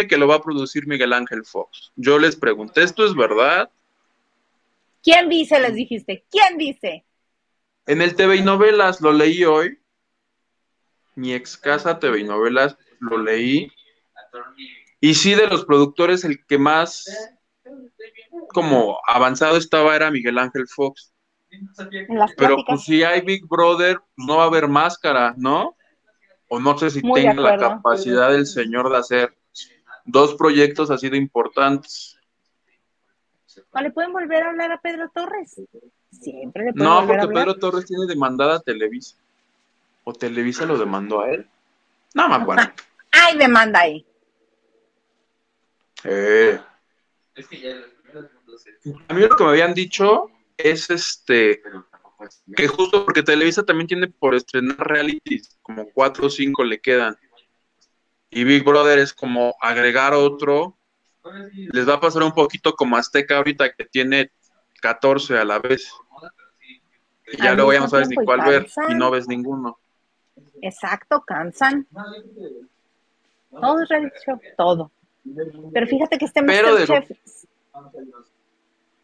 que lo va a producir Miguel Ángel Fox. Yo les pregunté, ¿esto es verdad? ¿Quién dice? Les dijiste. ¿Quién dice? En el TV y novelas lo leí hoy. Mi ex casa TV y novelas lo leí. Y sí, de los productores, el que más como avanzado estaba era Miguel Ángel Fox. Pero pues si hay Big Brother, pues no va a haber máscara, ¿no? O no sé si Muy tenga la capacidad del señor de hacer dos proyectos así de importantes. ¿O le pueden volver a hablar a Pedro Torres? Siempre le pueden No, volver a porque hablar. Pedro Torres tiene demandada a Televisa. ¿O Televisa lo demandó a él? No me acuerdo. ¡Ay, demanda ahí! Eh, a mí lo que me habían dicho es este que justo porque Televisa también tiene por estrenar realities, como cuatro o cinco le quedan. Y Big Brother es como agregar otro. Les va a pasar un poquito como Azteca ahorita que tiene 14 a la vez. Y ya luego ya no sabes ni cuál ver y no ves ninguno. Exacto, cansan. Todo show, todo. Pero fíjate que este Pero de Masterchef,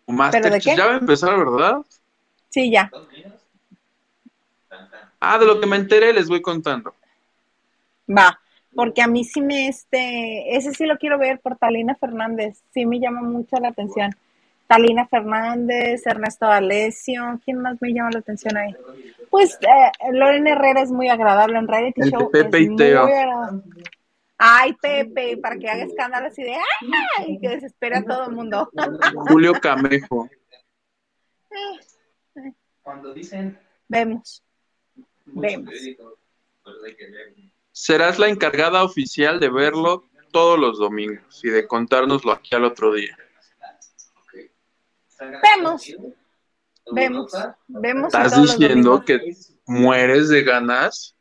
Masterchef ya va a empezar, ¿verdad? sí, ya. Ah, de lo que me enteré les voy contando. Va, porque a mí sí me, este, ese sí lo quiero ver por Talina Fernández, sí me llama mucho la atención. Talina Fernández, Ernesto Alesio, ¿quién más me llama la atención ahí? Pues eh, Lorena Herrera es muy agradable en reality El show. Pepe es y Teo. muy. Ay, Pepe, para que haga escándalo así de ¡ay! y que desespere a todo el mundo. Julio Camejo. Cuando dicen Vemos. Vemos. que. Serás la encargada oficial de verlo todos los domingos y de contárnoslo aquí al otro día. Vemos. Vemos, vemos. ¿Estás diciendo que mueres de ganas?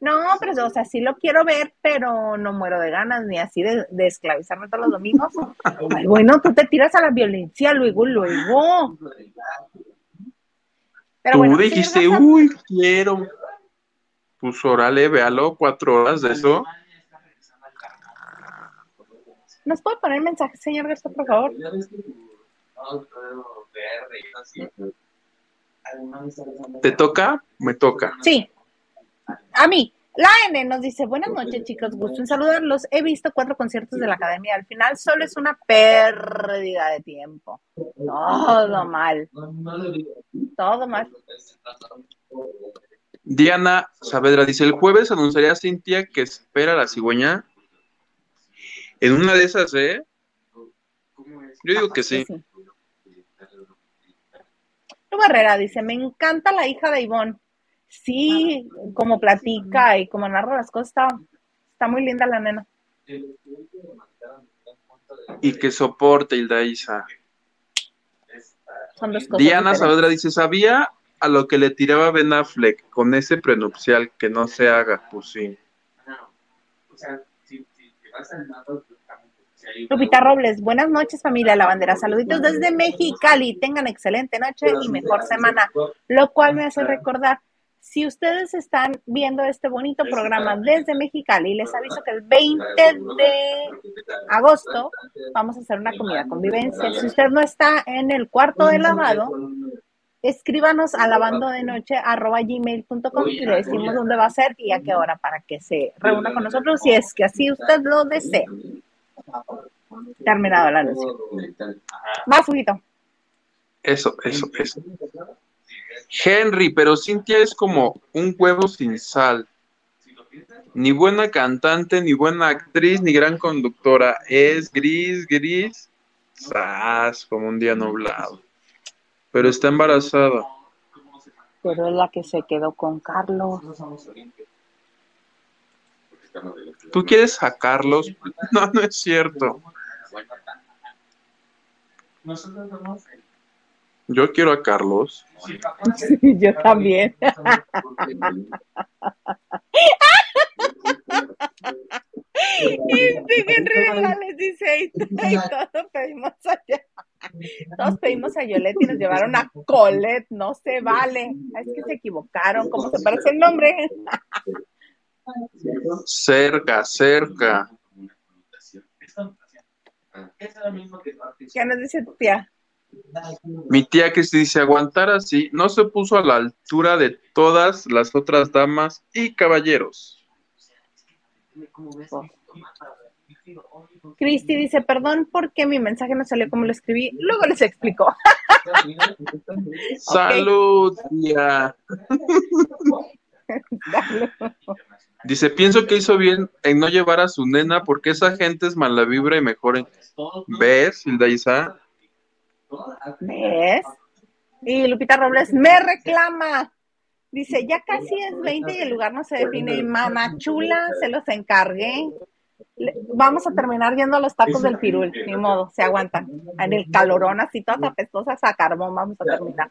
No, pero, o sea, sí lo quiero ver, pero no muero de ganas, ni así de, de esclavizarme todos los domingos. Ay, bueno, tú te tiras a la violencia luego, luego. Pero Tú bueno, dijiste, uy, quiero. Pues órale, véalo, cuatro horas de eso. ¿Nos puede poner mensaje, señor Gersto, por favor? ¿Te toca? Me toca. Sí. A mí. La N nos dice, buenas noches chicos, gusto en saludarlos. He visto cuatro conciertos de la academia. Al final solo es una pérdida de tiempo. Todo mal, todo mal. Diana Saavedra dice, el jueves anunciaría a Cintia que espera a la cigüeña. En una de esas, ¿eh? Yo digo que sí. Lu Herrera dice, me encanta la hija de Ivonne. Sí, como platica y como narra las cosas, está, está muy linda la nena. Y que soporte, Hilda Isa. Son dos cosas Diana. Saavedra dice, ¿sabía a lo que le tiraba Ben Affleck con ese prenupcial que no se haga? Pues sí. No. O sea, si, si te vas al mapa, pues, si hay- Lupita Robles, buenas noches familia La Bandera, saluditos desde Mexicali, tengan excelente noche y mejor semana, lo cual me hace recordar, si ustedes están viendo este bonito programa desde Mexicali, les aviso que el 20 de agosto vamos a hacer una comida convivencia, si usted no está en el cuarto de lavado, escríbanos a lavando de noche arroba gmail.com y le decimos dónde va a ser y a qué hora para que se reúna con nosotros si es que así usted lo desea. Terminado el anuncio. Más, Huguito. Eso, eso, eso. Henry, pero Cintia es como un huevo sin sal. Ni buena cantante, ni buena actriz, ni gran conductora. Es gris, gris, sas, como un día nublado. Pero está embarazada. Pero es la que se quedó con Carlos. ¿Tú quieres sacarlos? No, no es cierto. Yo quiero a Carlos. Yo también. Este Henry González dice, y, y todos pedimos a todos pedimos a Yolette y nos llevaron a Colette, no se vale. Es que se equivocaron, ¿cómo se parece el nombre? Cerca, cerca. ¿Qué nos dice tu tía? Mi tía que se dice aguantar así, no se puso a la altura de todas las otras damas y caballeros. Cristi dice, perdón porque mi mensaje no salió como lo escribí. Luego les explico. Salud, tía. Dice, pienso que hizo bien en no llevar a su nena porque esa gente es mala vibra y mejor. en- ¿Ves, Hilda Isa? ¿Ves? Y Lupita Robles me reclama. Dice, ya casi es 20 y el lugar no se define. Y mana chula, se los encargué. Vamos a terminar yendo a los tacos del pirul, ni modo, se aguantan. En el calorón así, todas apestosas a carbón, vamos a terminar.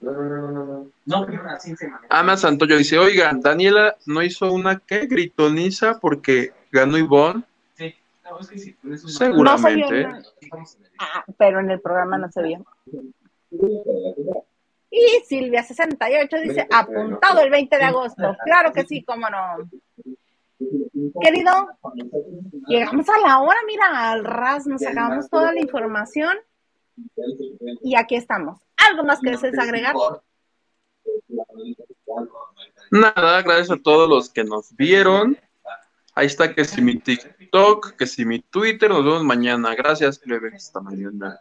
No, no, no, no, no. No, pero así se maneja. Ana Santoyo dice, oigan, Daniela no hizo una ¿qué? gritoniza porque ganó Ivonne. Sí. No, es que un- Seguro. No se vio, Seguramente. no- ah, pero en el programa no se vio. Y Silvia68 dice, apuntado el 20 de agosto. Claro que sí, cómo no. Querido, llegamos a la hora, mira, al ras, nos acabamos toda la información y aquí estamos. ¿Algo más que desees agregar? Nada, gracias a todos los que nos vieron. Ahí está que si mi TikTok, que si mi Twitter, nos vemos mañana. Gracias, plebe. Hasta mañana.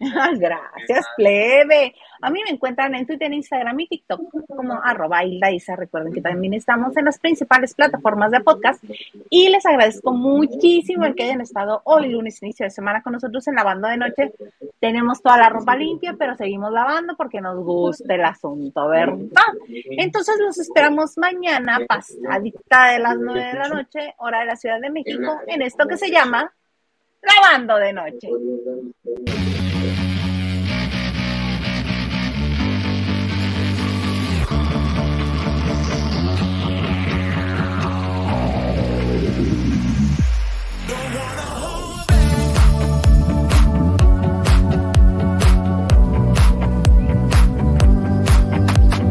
Gracias, plebe. A mí me encuentran en Twitter, Instagram y TikTok como arroba Hilda Isa. Recuerden que también estamos en las principales plataformas de podcast y les agradezco muchísimo el que hayan estado hoy lunes, inicio de semana con nosotros en lavando de noche. Tenemos toda la ropa limpia, pero seguimos lavando porque nos gusta el asunto, ¿verdad? Entonces los esperamos mañana, pasadita de las nueve de la noche, hora de la Ciudad de México, en esto que se llama Lavando de Noche.